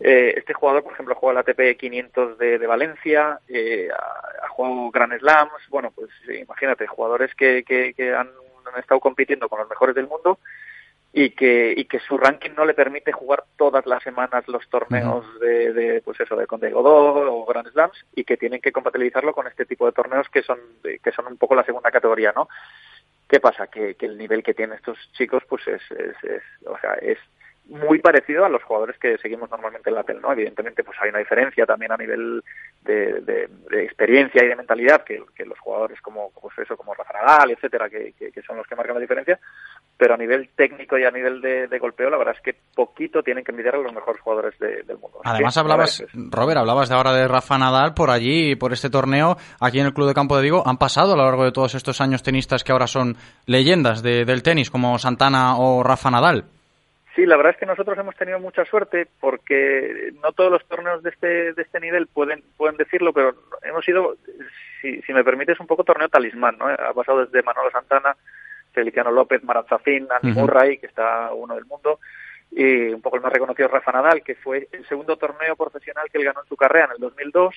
Eh, este jugador, por ejemplo, juega el ATP 500 de, de Valencia, eh, ha, ha jugado Grand Slams, bueno, pues imagínate, jugadores que, que, que han, han estado compitiendo con los mejores del mundo y que, y que su ranking no le permite jugar todas las semanas los torneos de, de, pues eso, de Conde Godó o Grand Slams y que tienen que compatibilizarlo con este tipo de torneos que son, que son un poco la segunda categoría, ¿no? ¿Qué pasa? Que, que el nivel que tienen estos chicos, pues es, es, es, o sea, es muy parecido a los jugadores que seguimos normalmente en la TEL, ¿no? Evidentemente, pues hay una diferencia también a nivel de, de, de experiencia y de mentalidad que, que los jugadores como, pues eso, como Rafa Nadal, etcétera, que, que, que son los que marcan la diferencia, pero a nivel técnico y a nivel de, de, golpeo, la verdad es que poquito tienen que envidiar a los mejores jugadores de, del mundo. Además, hablabas, Robert, hablabas de ahora de Rafa Nadal, por allí, por este torneo, aquí en el Club de Campo de Vigo, han pasado a lo largo de todos estos años tenistas que ahora son leyendas de- del tenis, como Santana o Rafa Nadal. Sí, la verdad es que nosotros hemos tenido mucha suerte porque no todos los torneos de este, de este nivel pueden, pueden decirlo, pero hemos sido, si, si me permites, un poco torneo talismán, ¿no? Ha pasado desde Manolo Santana, Feliciano López, Marat Safin, Andy. Murray, que está uno del mundo, y un poco el más reconocido Rafa Nadal, que fue el segundo torneo profesional que él ganó en su carrera en el 2002.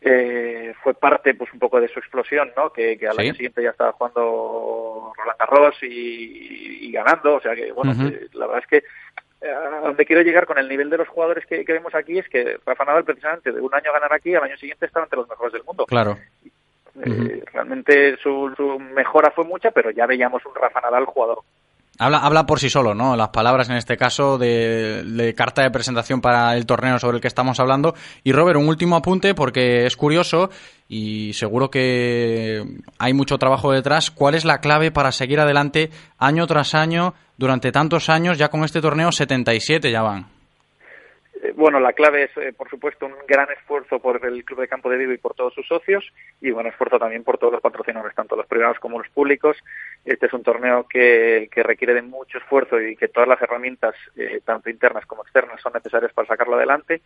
Eh, fue parte pues un poco de su explosión, ¿no? Que, que al Sí. año siguiente ya estaba jugando Roland Garros y, y ganando, o sea que bueno, que la verdad es que eh, a donde quiero llegar con el nivel de los jugadores que, que vemos aquí es que Rafa Nadal precisamente de un año ganar aquí al año siguiente estaba entre los mejores del mundo. Claro. Eh, realmente su, su mejora fue mucha, pero ya veíamos un Rafa Nadal jugador. Habla, habla por sí solo, ¿no? Las palabras en este caso de, de carta de presentación para el torneo sobre el que estamos hablando. Y Robert, un último apunte porque es curioso y seguro que hay mucho trabajo detrás. ¿Cuál es la clave para seguir adelante año tras año durante tantos años? Ya con este torneo 77 ya van. Eh, Bueno, la clave es, eh, por supuesto, un gran esfuerzo por el Club de Campo de Vigo y por todos sus socios y buen esfuerzo también por todos los patrocinadores, tanto los privados como los públicos. Este es un torneo que, que requiere de mucho esfuerzo y que todas las herramientas, eh, tanto internas como externas, son necesarias para sacarlo adelante.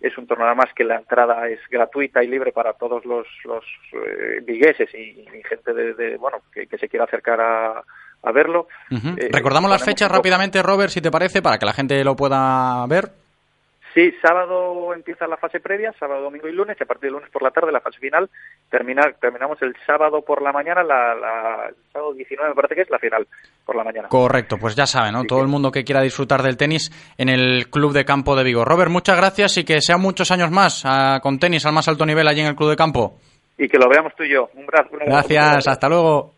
Es un torneo además que la entrada es gratuita y libre para todos los, los eh, vigueses y, y gente de, de, bueno que, que se quiera acercar a, a verlo. Recordamos las fechas un rápidamente, Robert, si te parece, para que la gente lo pueda ver. Sí, sábado empieza la fase previa, sábado, domingo y lunes, y a partir del lunes por la tarde la fase final. Termina, terminamos el sábado por la mañana, la, la- el sábado 19 me parece que es la final por la mañana. Correcto, pues ya saben, ¿no? Todo el mundo que quiera disfrutar del tenis en el Club de Campo de Vigo. Robert, muchas gracias y que sean muchos años más ah, con tenis al más alto nivel allí en el Club de Campo. Y que lo veamos tú y yo. Un abrazo. un abrazo. Gracias, hasta luego.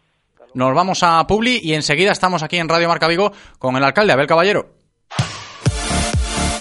Nos vamos a Publi y enseguida estamos aquí en Radio Marca Vigo con el alcalde Abel Caballero.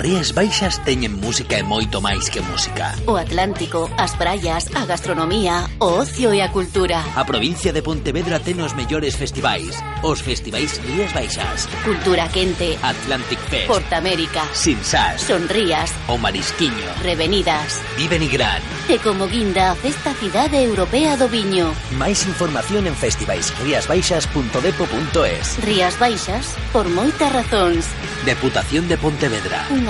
Rías Baixas teñen música e moito máis que música. O Atlántico, as praias, a gastronomía, o ocio e a cultura. A provincia de Pontevedra ten os mellores festivais. Os festivais Rías Baixas. Cultura Quente. Atlantic Fest. Portamérica. Sinsas. Sonrías. O Marisquiño. Revenidas. Viven y Gran. E como guinda a Festa Cidade Europea do Viño. Máis información en festivaisriasbaixas.depo.es. Rías Baixas, por moitas razóns. Deputación de Pontevedra. Unha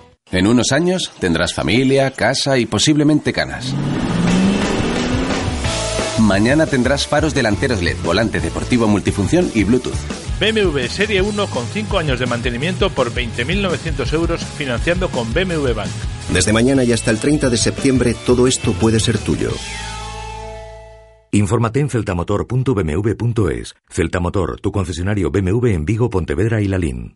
En unos años tendrás familia, casa y posiblemente canas. Mañana tendrás faros delanteros LED, volante deportivo multifunción y Bluetooth. BMW Serie 1 con 5 años de mantenimiento por 20.900 euros financiando con BMW Bank. Desde mañana y hasta el 30 de septiembre todo esto puede ser tuyo. Infórmate en celtamotor.bmw.es. Celtamotor, tu concesionario BMW en Vigo, Pontevedra y Lalín.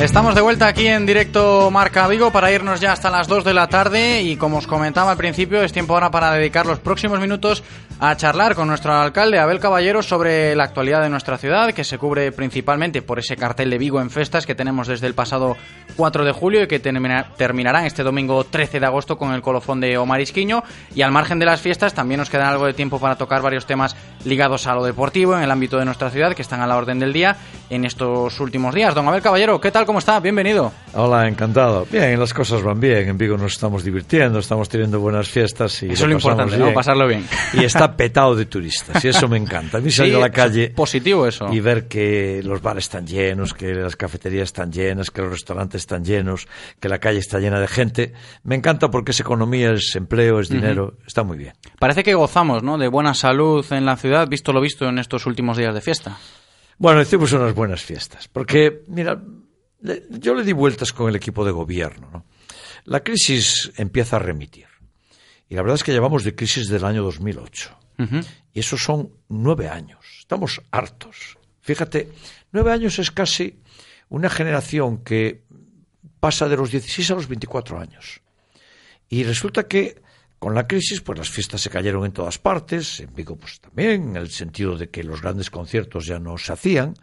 Estamos de vuelta aquí en directo Marca Vigo para irnos ya hasta las 2 de la tarde y como os comentaba al principio es tiempo ahora para dedicar los próximos minutos a charlar con nuestro alcalde Abel Caballero sobre la actualidad de nuestra ciudad que se cubre principalmente por ese cartel de Vigo en festas que tenemos desde el pasado 4 de julio y que termina, terminará este domingo 13 de agosto con el colofón de Omar Isquiño y al margen de las fiestas también nos queda algo de tiempo para tocar varios temas ligados a lo deportivo en el ámbito de nuestra ciudad que están a la orden del día en estos últimos días. Don Abel Caballero, ¿qué tal? ¿Cómo está? Bienvenido. Hola, encantado. Bien, las cosas van bien. En Vigo nos estamos divirtiendo, estamos teniendo buenas fiestas. Y Eso es lo importante, ¿no? Pasarlo bien. Y está petado de turistas, y eso me encanta. A mí [LAUGHS] salir Sí, a la calle. Positivo eso. Y ver que los bares están llenos, que las cafeterías están llenas, que los restaurantes están llenos, que la calle está llena de gente. Me encanta porque es economía, es empleo, es dinero. Está muy bien. Parece que gozamos, ¿no? De buena salud en la ciudad, visto lo visto en estos últimos días de fiesta. Bueno, hicimos unas buenas fiestas. Porque, mira, yo le di vueltas con el equipo de gobierno. ¿no? La crisis empieza a remitir. Y la verdad es que llevamos de crisis del año 2008. Y esos son nueve años. Estamos hartos. Fíjate, nueve años es casi una generación que pasa de los 16 a los 24 años. Y resulta que con la crisis, pues las fiestas se cayeron en todas partes, en Vigo pues también, en el sentido de que los grandes conciertos ya no se hacían.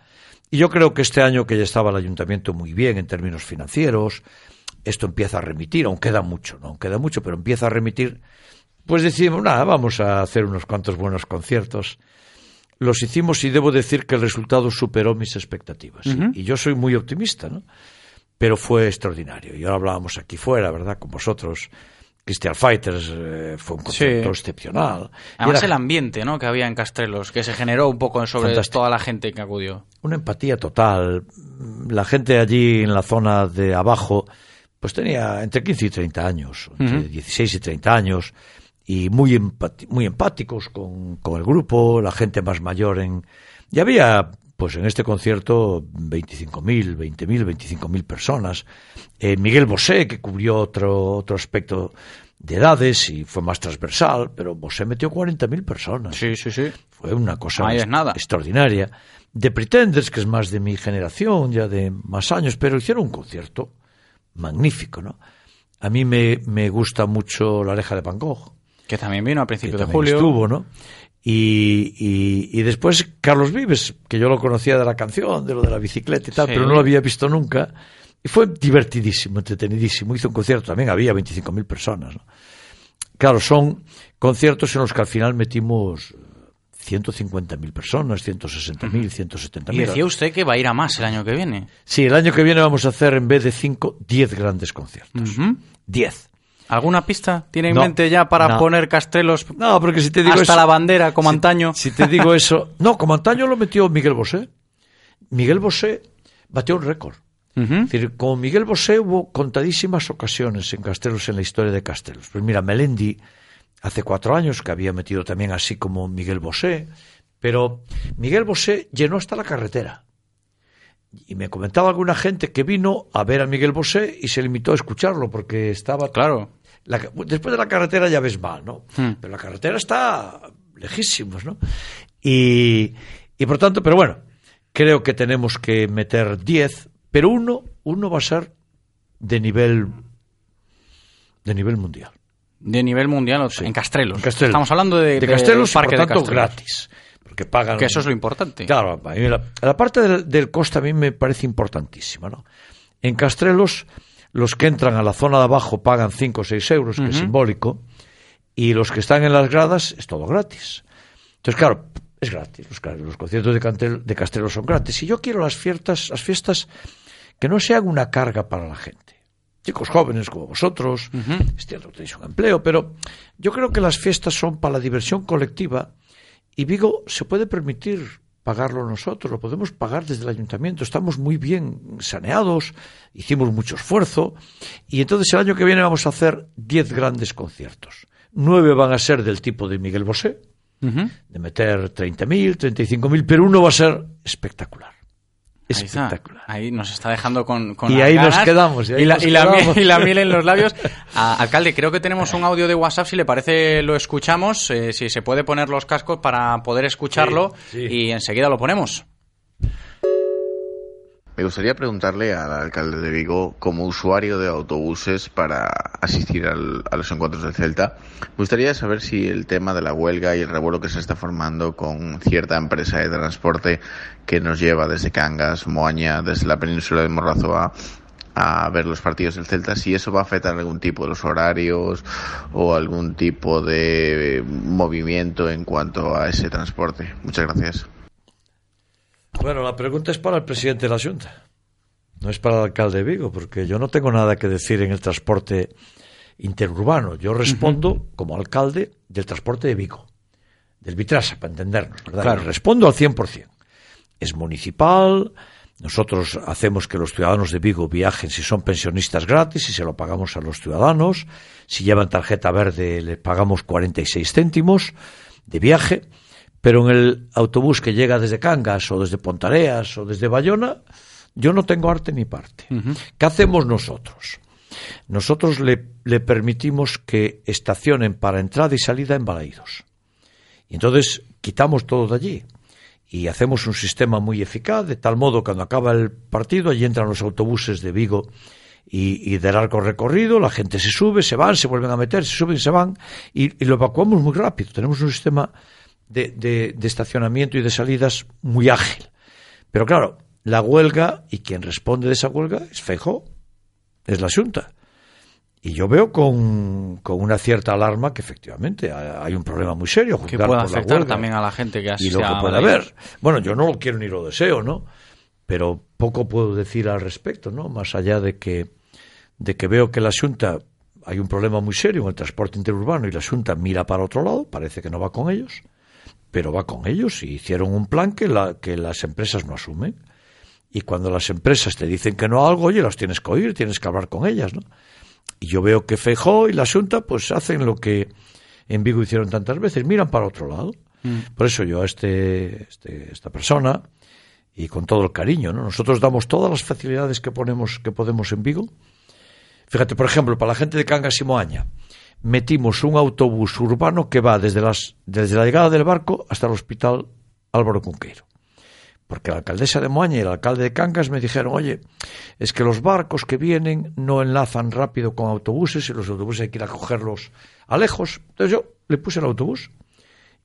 Y yo creo que este año que ya estaba el ayuntamiento muy bien en términos financieros, esto empieza a remitir, aún queda mucho, no aún queda mucho, pero empieza a remitir. Pues decimos, nada, vamos a hacer unos cuantos buenos conciertos. Los hicimos y debo decir que el resultado superó mis expectativas. Y yo soy muy optimista, ¿no? Pero fue extraordinario. Y ahora hablábamos aquí fuera, ¿verdad? Con vosotros. Crystal Fighters eh, fue un concierto excepcional. Además era el ambiente, ¿no? Que había en Castrelos, que se generó un poco sobre Fantástico. toda la gente que acudió. Una empatía total. La gente allí en la zona de abajo, pues tenía entre 15 y 30 años, entre Ujú. 16 y 30 años, y muy, muy empáticos con, con el grupo, la gente más mayor en... Y había, pues en este concierto, 25.000, 20.000, 25.000 personas. Eh, Miguel Bosé, que cubrió otro, otro aspecto de edades y fue más transversal, pero Bosé metió 40.000 personas. Sí, sí, sí. Fue una cosa es ex- nada. extraordinaria. The Pretenders, que es más de mi generación, ya de más años, pero hicieron un concierto magnífico, ¿no? A mí me, me gusta mucho La Oreja de Van Gogh. Que también vino a principios de julio. Estuvo, ¿no? Y, y, y después Carlos Vives, que yo lo conocía de la canción, de lo de la bicicleta y tal, Sí. pero no lo había visto nunca. Y fue divertidísimo, entretenidísimo. Hizo un concierto, también había 25.000 personas. ¿no? Claro, son conciertos en los que al final metimos 150.000 personas, 160.000, 170.000. Y decía usted que va a ir a más el año que viene. Sí, el año que viene vamos a hacer en vez de 5, 10 grandes conciertos. 10. ¿Alguna pista tiene en No, mente ya para no. poner Castrelos No, porque si te digo hasta eso- la bandera, como si- antaño? Si te digo [LAUGHS] eso. No, como antaño lo metió Miguel Bosé. Miguel Bosé batió un récord. Es decir, como Miguel Bosé hubo contadísimas ocasiones en Castelos en la historia de Castelos. Pues mira, Melendi hace cuatro años que había metido también así como Miguel Bosé, pero Miguel Bosé llenó hasta la carretera. Y me comentaba alguna gente que vino a ver a Miguel Bosé y se limitó a escucharlo porque estaba. Claro. después de la carretera ya ves mal, ¿no? Hmm. Pero la carretera está lejísimos, ¿no? Y, y por tanto, pero bueno, creo que tenemos que meter 10, pero uno, uno va a ser de nivel de nivel mundial. De nivel mundial, o sea, en Castrelos. En. Estamos hablando de, de Castelos, del parque por tanto, de gratis. Porque pagan. Que eso es lo importante. Claro, la, la parte del, del coste a mí me parece importantísima, ¿no? En Castrelos, los que entran a la zona de abajo pagan 5 o 6 euros, que es simbólico, y los que están en las gradas es todo gratis. Entonces, claro, es gratis. Los, conciertos de, Cantel- de Castrelos son gratis. Y yo quiero las fiestas, las fiestas que no sean una carga para la gente. Chicos jóvenes como vosotros, es cierto que tenéis un empleo, pero yo creo que las fiestas son para la diversión colectiva y Vigo se puede permitir pagarlo nosotros, lo podemos pagar desde el ayuntamiento, estamos muy bien saneados, hicimos mucho esfuerzo y entonces el año que viene vamos a hacer 10 grandes conciertos. Nueve van a ser del tipo de Miguel Bosé, de meter 30.000, 35.000, pero uno va a ser espectacular. Ahí, está. Ahí nos está dejando con, con Y las ahí nos quedamos, y ahí la, nos y la quedamos. miel- y la miel en los labios. [LAUGHS] Ah, alcalde, creo que tenemos un audio de WhatsApp. Si le parece, lo escuchamos. eh, si se puede poner los cascos para poder escucharlo. Sí, sí. Y enseguida lo ponemos. Me gustaría preguntarle al alcalde de Vigo, como usuario de autobuses para asistir al- a los encuentros del Celta, me gustaría saber si el tema de la huelga y el revuelo que se está formando con cierta empresa de transporte que nos lleva desde Cangas, Moaña, desde la península de Morrazoa a ver los partidos del Celta, si eso va a afectar algún tipo de los horarios o algún tipo de movimiento en cuanto a ese transporte. Muchas gracias. Bueno, la pregunta es para el presidente de la Junta. No es para el alcalde de Vigo, porque yo no tengo nada que decir en el transporte interurbano. Yo respondo como alcalde del transporte de Vigo, del Vitrasa, para entendernos, ¿verdad? Claro. Respondo al 100%. Es municipal, nosotros hacemos que los ciudadanos de Vigo viajen si son pensionistas gratis y se lo pagamos a los ciudadanos. Si llevan tarjeta verde les pagamos 46 céntimos de viaje. Pero en el autobús que llega desde Cangas o desde Pontareas o desde Bayona, yo no tengo arte ni parte. ¿Qué hacemos nosotros? Nosotros le, le permitimos que estacionen para entrada y salida en Balaídos. Y entonces quitamos todo de allí y hacemos un sistema muy eficaz, de tal modo que cuando acaba el partido, allí entran los autobuses de Vigo y, del arco recorrido, la gente se sube, se van, se vuelven a meter, se suben, se van, y, lo evacuamos muy rápido. Tenemos un sistema de, de- de estacionamiento y de salidas muy ágil. Pero claro, la huelga, y quien responde de esa huelga es Feijó, es la Junta. Y yo veo con, con una cierta alarma que efectivamente ha- hay un problema muy serio. Que la afectar también a la gente que y asiste lo que Balaídos. haber. Bueno, yo no lo quiero ni lo deseo, ¿no? Pero poco puedo decir al respecto, ¿no? Más allá de que, de que veo que la Junta hay un problema muy serio en el transporte interurbano y la Junta mira para otro lado, parece que no va con ellos, pero va con ellos y hicieron un plan que, la, que las empresas no asumen. Y cuando las empresas te dicen que no a algo, oye, las tienes que oír, tienes que hablar con ellas, ¿no? Y yo veo que Feijó y la Junta pues hacen lo que en Vigo hicieron tantas veces, miran para otro lado. Por eso yo a este, este- esta persona, y con todo el cariño, ¿no? nosotros damos todas las facilidades que, ponemos, que podemos en Vigo. Fíjate, por ejemplo, para la gente de Cangas y Moaña, metimos un autobús urbano que va desde, las, desde la llegada del barco hasta el hospital Álvaro Cunqueiro. Porque la alcaldesa de Moaña y el alcalde de Cangas me dijeron, oye, es que los barcos que vienen no enlazan rápido con autobuses y los autobuses hay que ir a cogerlos a lejos. Entonces yo le puse el autobús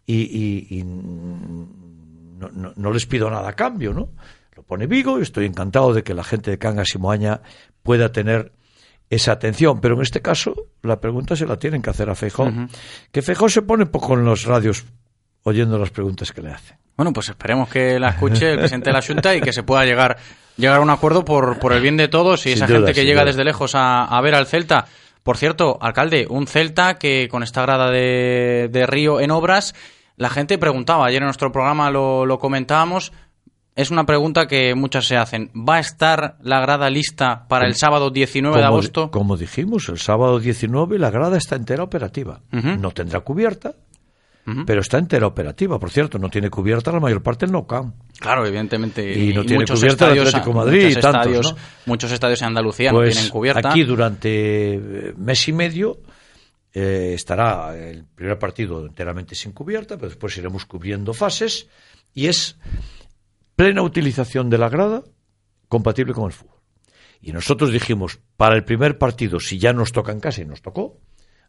y, y- y no, no- no les pido nada a cambio, ¿no? Lo pone Vigo y estoy encantado de que la gente de Cangas y Moaña pueda tener esa atención. Pero en este caso, la pregunta se la tienen que hacer a Feijó. Que Feijó se pone poco en los radios oyendo las preguntas que le hacen. Bueno, pues esperemos que la escuche el presidente de la Junta y que se pueda llegar, llegar a un acuerdo por, por el bien de todos y Sin esa duda, gente que llega duda. desde lejos a, a ver al Celta. Por cierto, alcalde, un Celta que con esta grada de, de Río en obras, la gente preguntaba, ayer en nuestro programa lo, lo comentábamos, es una pregunta que muchas se hacen. ¿Va a estar la grada lista para el sábado 19 de Como agosto? Como dijimos, el sábado 19 la grada está entera operativa. No tendrá cubierta, pero está entera operativa. Por cierto, no tiene cubierta la mayor parte del Nou Camp. Claro, evidentemente. Y no tiene muchos cubierta el Atlético de Madrid muchos y tantos, estadios, ¿no? Muchos estadios en Andalucía no Pues tienen cubierta. aquí durante eh, mes y medio eh, estará el primer partido enteramente sin cubierta, pero después iremos cubriendo fases y es plena utilización de la grada compatible con el fútbol. Y nosotros dijimos, para el primer partido, si ya nos toca en casa y nos tocó,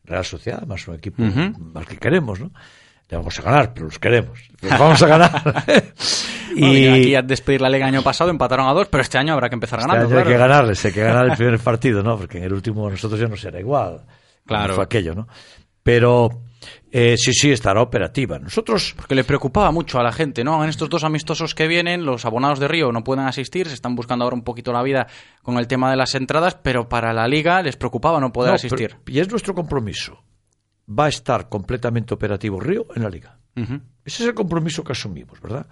Real Sociedad, más un equipo Ujú. al que queremos, ¿no? Le vamos a ganar, pero los queremos. Los vamos a ganar. [LAUGHS] [LAUGHS] Bueno, y aquí a despedir la liga el año pasado empataron a dos, pero este año habrá que empezar este ganando. año hay claro. que ganarles, hay que ganar el [LAUGHS] primer partido, ¿no? Porque en el último nosotros ya no será igual. Claro. Fue aquello, ¿no? Pero eh, sí, sí, estará operativa. Nosotros... Porque le preocupaba mucho a la gente, ¿no? En estos dos amistosos que vienen, los abonados de Río no pueden asistir, se están buscando ahora un poquito la vida con el tema de las entradas, pero para la liga les preocupaba no poder No, asistir. pero- y es nuestro compromiso. Va a estar completamente operativo Río en la liga. Ese es el compromiso que asumimos, ¿verdad?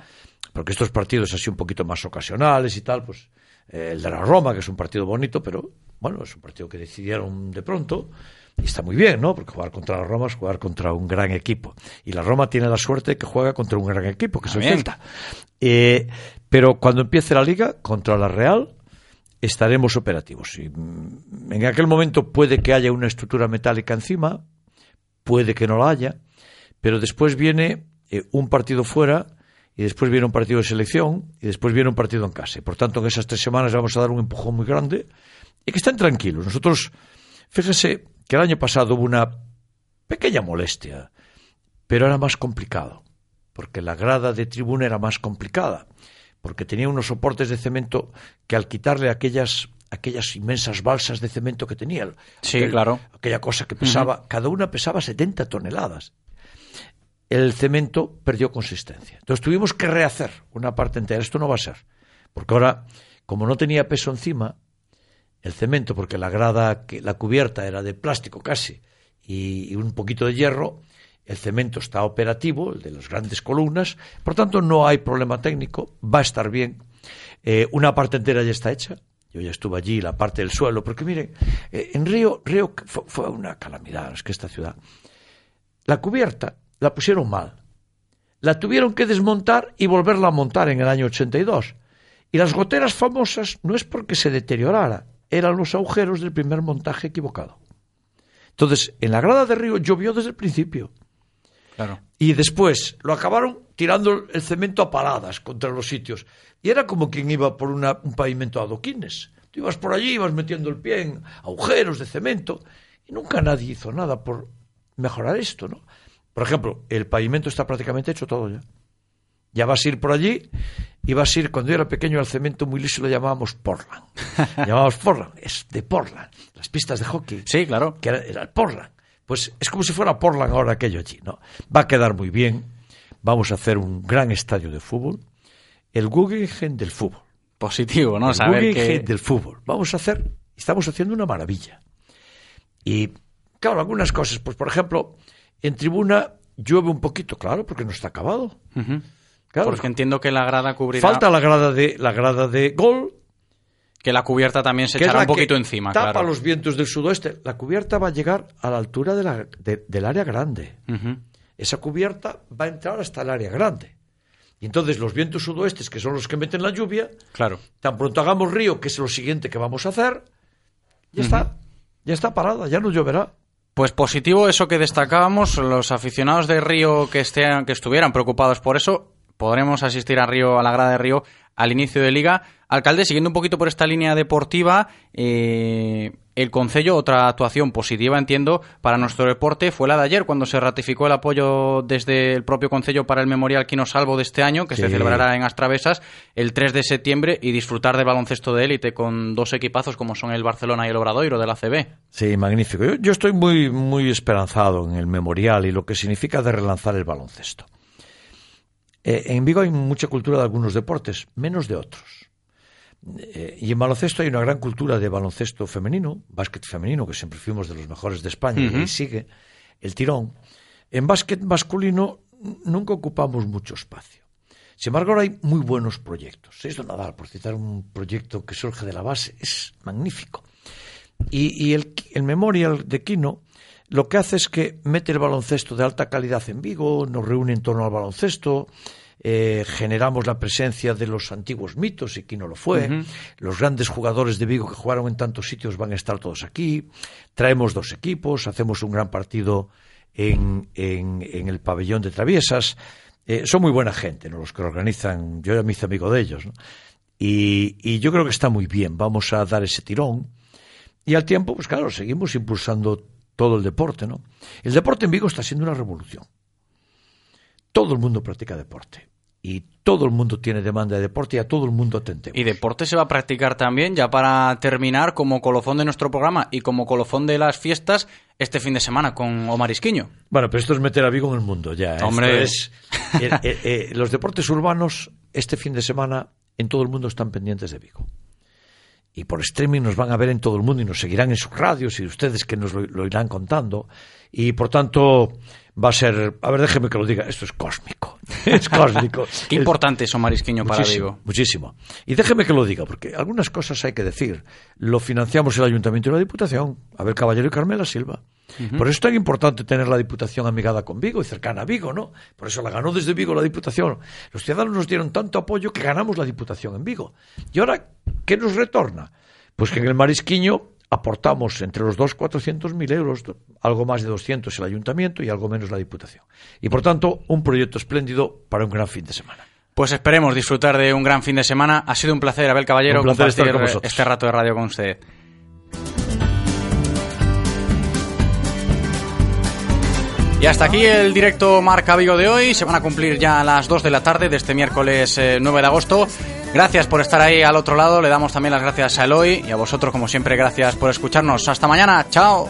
Porque estos partidos así un poquito más ocasionales y tal, pues eh, el de la Roma, que es un partido bonito, pero bueno, es un partido que decidieron de pronto y está muy bien, ¿no? Porque jugar contra la Roma es jugar contra un gran equipo. Y la Roma tiene la suerte que juega contra un gran equipo, que es el. Celta. Eh, pero cuando empiece la liga contra la Real, estaremos operativos. Y, mm, en aquel momento puede que haya una estructura metálica encima, puede que no la haya, pero después viene eh, un partido fuera y después viene un partido de selección y después viene un partido en casa. Y por tanto, en esas tres semanas vamos a dar un empujón muy grande y que estén tranquilos. Nosotros, fíjese que el año pasado hubo una pequeña molestia, pero era más complicado, porque la grada de tribuna era más complicada, porque tenía unos soportes de cemento que al quitarle aquellas aquellas inmensas balsas de cemento que tenía, Sí, claro. aquella cosa que pesaba, cada una pesaba 70 toneladas. El cemento perdió consistencia. Entonces tuvimos que rehacer una parte entera. Esto no va a ser, porque ahora, como no tenía peso encima, el cemento, porque la grada, que la cubierta era de plástico casi y, y un poquito de hierro, el cemento está operativo, el de las grandes columnas, por tanto no hay problema técnico, va a estar bien. Eh, una parte entera ya está hecha. Yo ya estuve allí, la parte del suelo, porque miren, eh, en Río, Río fue, fue una calamidad, es que esta ciudad. La cubierta la pusieron mal. La tuvieron que desmontar y volverla a montar en el año 82. Y las goteras famosas no es porque se deteriorara, eran los agujeros del primer montaje equivocado. Entonces, en la grada de Río llovió desde el principio. Claro. Y después lo acabaron tirando el cemento a paladas contra los sitios. Y era como quien iba por una- un pavimento a adoquines. Tú ibas por allí, ibas metiendo el pie en agujeros de cemento. Y nunca nadie hizo nada por mejorar esto, ¿no? Por ejemplo, el pavimento está prácticamente hecho todo ya. Ya vas a ir por allí y vas a ir, cuando yo era pequeño, el cemento muy liso lo llamábamos Portland. [LAUGHS] llamábamos Portland, es de Portland. Las pistas de hockey. Sí, claro. Que era, era el Portland. Pues es como si fuera Portland ahora aquello allí, ¿no? Va a quedar muy bien. Vamos a hacer un gran estadio de fútbol. El Guggenheim del fútbol. Positivo, ¿no? El Saber Guggenheim que... del fútbol. Vamos a hacer, estamos haciendo una maravilla. Y claro, algunas cosas, pues por ejemplo, en tribuna llueve un poquito, claro, porque no está acabado. Claro. Porque entiendo que la grada cubrirá... Falta la grada de la grada de gol, Que la cubierta también se echará un poquito que encima, tapa claro. los vientos del sudoeste. La cubierta va a llegar a la altura de la- de- del área grande. Esa cubierta va a entrar hasta el área grande. Y entonces los vientos sudoestes, que son los que meten la lluvia, Claro. tan pronto hagamos río, que es lo siguiente que vamos a hacer, ya está, ya está parada, ya no lloverá. Pues positivo eso que destacábamos, los aficionados de Río que, estén, que estuvieran preocupados por eso, podremos asistir a Río, a la grada de Río al inicio de liga. Alcalde, siguiendo un poquito por esta línea deportiva, eh, el Concello, otra actuación positiva, entiendo, para nuestro deporte fue la de ayer, cuando se ratificó el apoyo desde el propio Concello para el Memorial Quino Salvo de este año, que se celebrará en Astravesas el 3 de septiembre, y disfrutar del baloncesto de élite con dos equipazos como son el Barcelona y el Obradoiro de la CB. Sí, magnífico. Yo, yo estoy muy, muy esperanzado en el memorial y lo que significa de relanzar el baloncesto. Eh, en Vigo hay mucha cultura de algunos deportes, menos de otros. Eh, y en baloncesto hay una gran cultura de baloncesto femenino, básquet femenino, que siempre fuimos de los mejores de España, y sigue el tirón. En básquet masculino nunca ocupamos mucho espacio. Sin embargo, ahora hay muy buenos proyectos. Esto Nadal, por citar un proyecto que surge de la base, es magnífico. Y, y el, el Memorial de Quino lo que hace es que mete el baloncesto de alta calidad en Vigo, nos reúne en torno al baloncesto, eh, generamos la presencia de los antiguos mitos, y Quino lo fue, los grandes jugadores de Vigo que jugaron en tantos sitios van a estar todos aquí, traemos dos equipos, hacemos un gran partido en, en- en el pabellón de Traviesas. Eh, son muy buena gente, ¿no? los que lo organizan, yo ya me hice amigo de ellos. ¿no? Y, y yo creo que está muy bien, vamos a dar ese tirón. Y al tiempo, pues claro, seguimos impulsando todo el deporte, ¿no? El deporte en Vigo está siendo una revolución. Todo el mundo practica deporte. Y todo el mundo tiene demanda de deporte y a todo el mundo atendemos. Y deporte se va a practicar también, ya para terminar, como colofón de nuestro programa y como colofón de las fiestas, este fin de semana con Omar Isquiño. Bueno, pero esto es meter a Vigo en el mundo ya. ¿eh? Hombre. Es- eh, eh, eh, los deportes urbanos este fin de semana en todo el mundo están pendientes de Vigo. Y por streaming nos van a ver en todo el mundo y nos seguirán en sus radios y ustedes que nos lo, lo irán contando. Y por tanto va a ser, a ver, déjeme que lo diga, esto es cósmico. [LAUGHS] Es cósmico. [LAUGHS] Qué importante es Omar Isquiño para Muchísimo, Vigo. Muchísimo. Y déjeme que lo diga, porque algunas cosas hay que decir. Lo financiamos el Ayuntamiento y la Diputación. A ver, Caballero y Carmela Silva. Por eso es tan importante tener la Diputación amigada con Vigo y cercana a Vigo, ¿no? Por eso la ganó desde Vigo la Diputación. Los ciudadanos nos dieron tanto apoyo que ganamos la Diputación en Vigo. Y ahora, ¿qué nos retorna? Pues que en el Marisquiño aportamos entre los dos 400.000 euros, algo más de 200 el Ayuntamiento y algo menos la Diputación. Y por tanto, un proyecto espléndido para un gran fin de semana. Pues esperemos disfrutar de un gran fin de semana. Ha sido un placer, Abel Caballero, Un placer estar compartir con este rato de radio con usted. Y hasta aquí el directo Marca Vigo de hoy. Se van a cumplir ya las 2 de la tarde de este miércoles eh, 9 de agosto. Gracias por estar ahí al otro lado. Le damos también las gracias a Eloy y a vosotros, como siempre, gracias por escucharnos. Hasta mañana. Chao.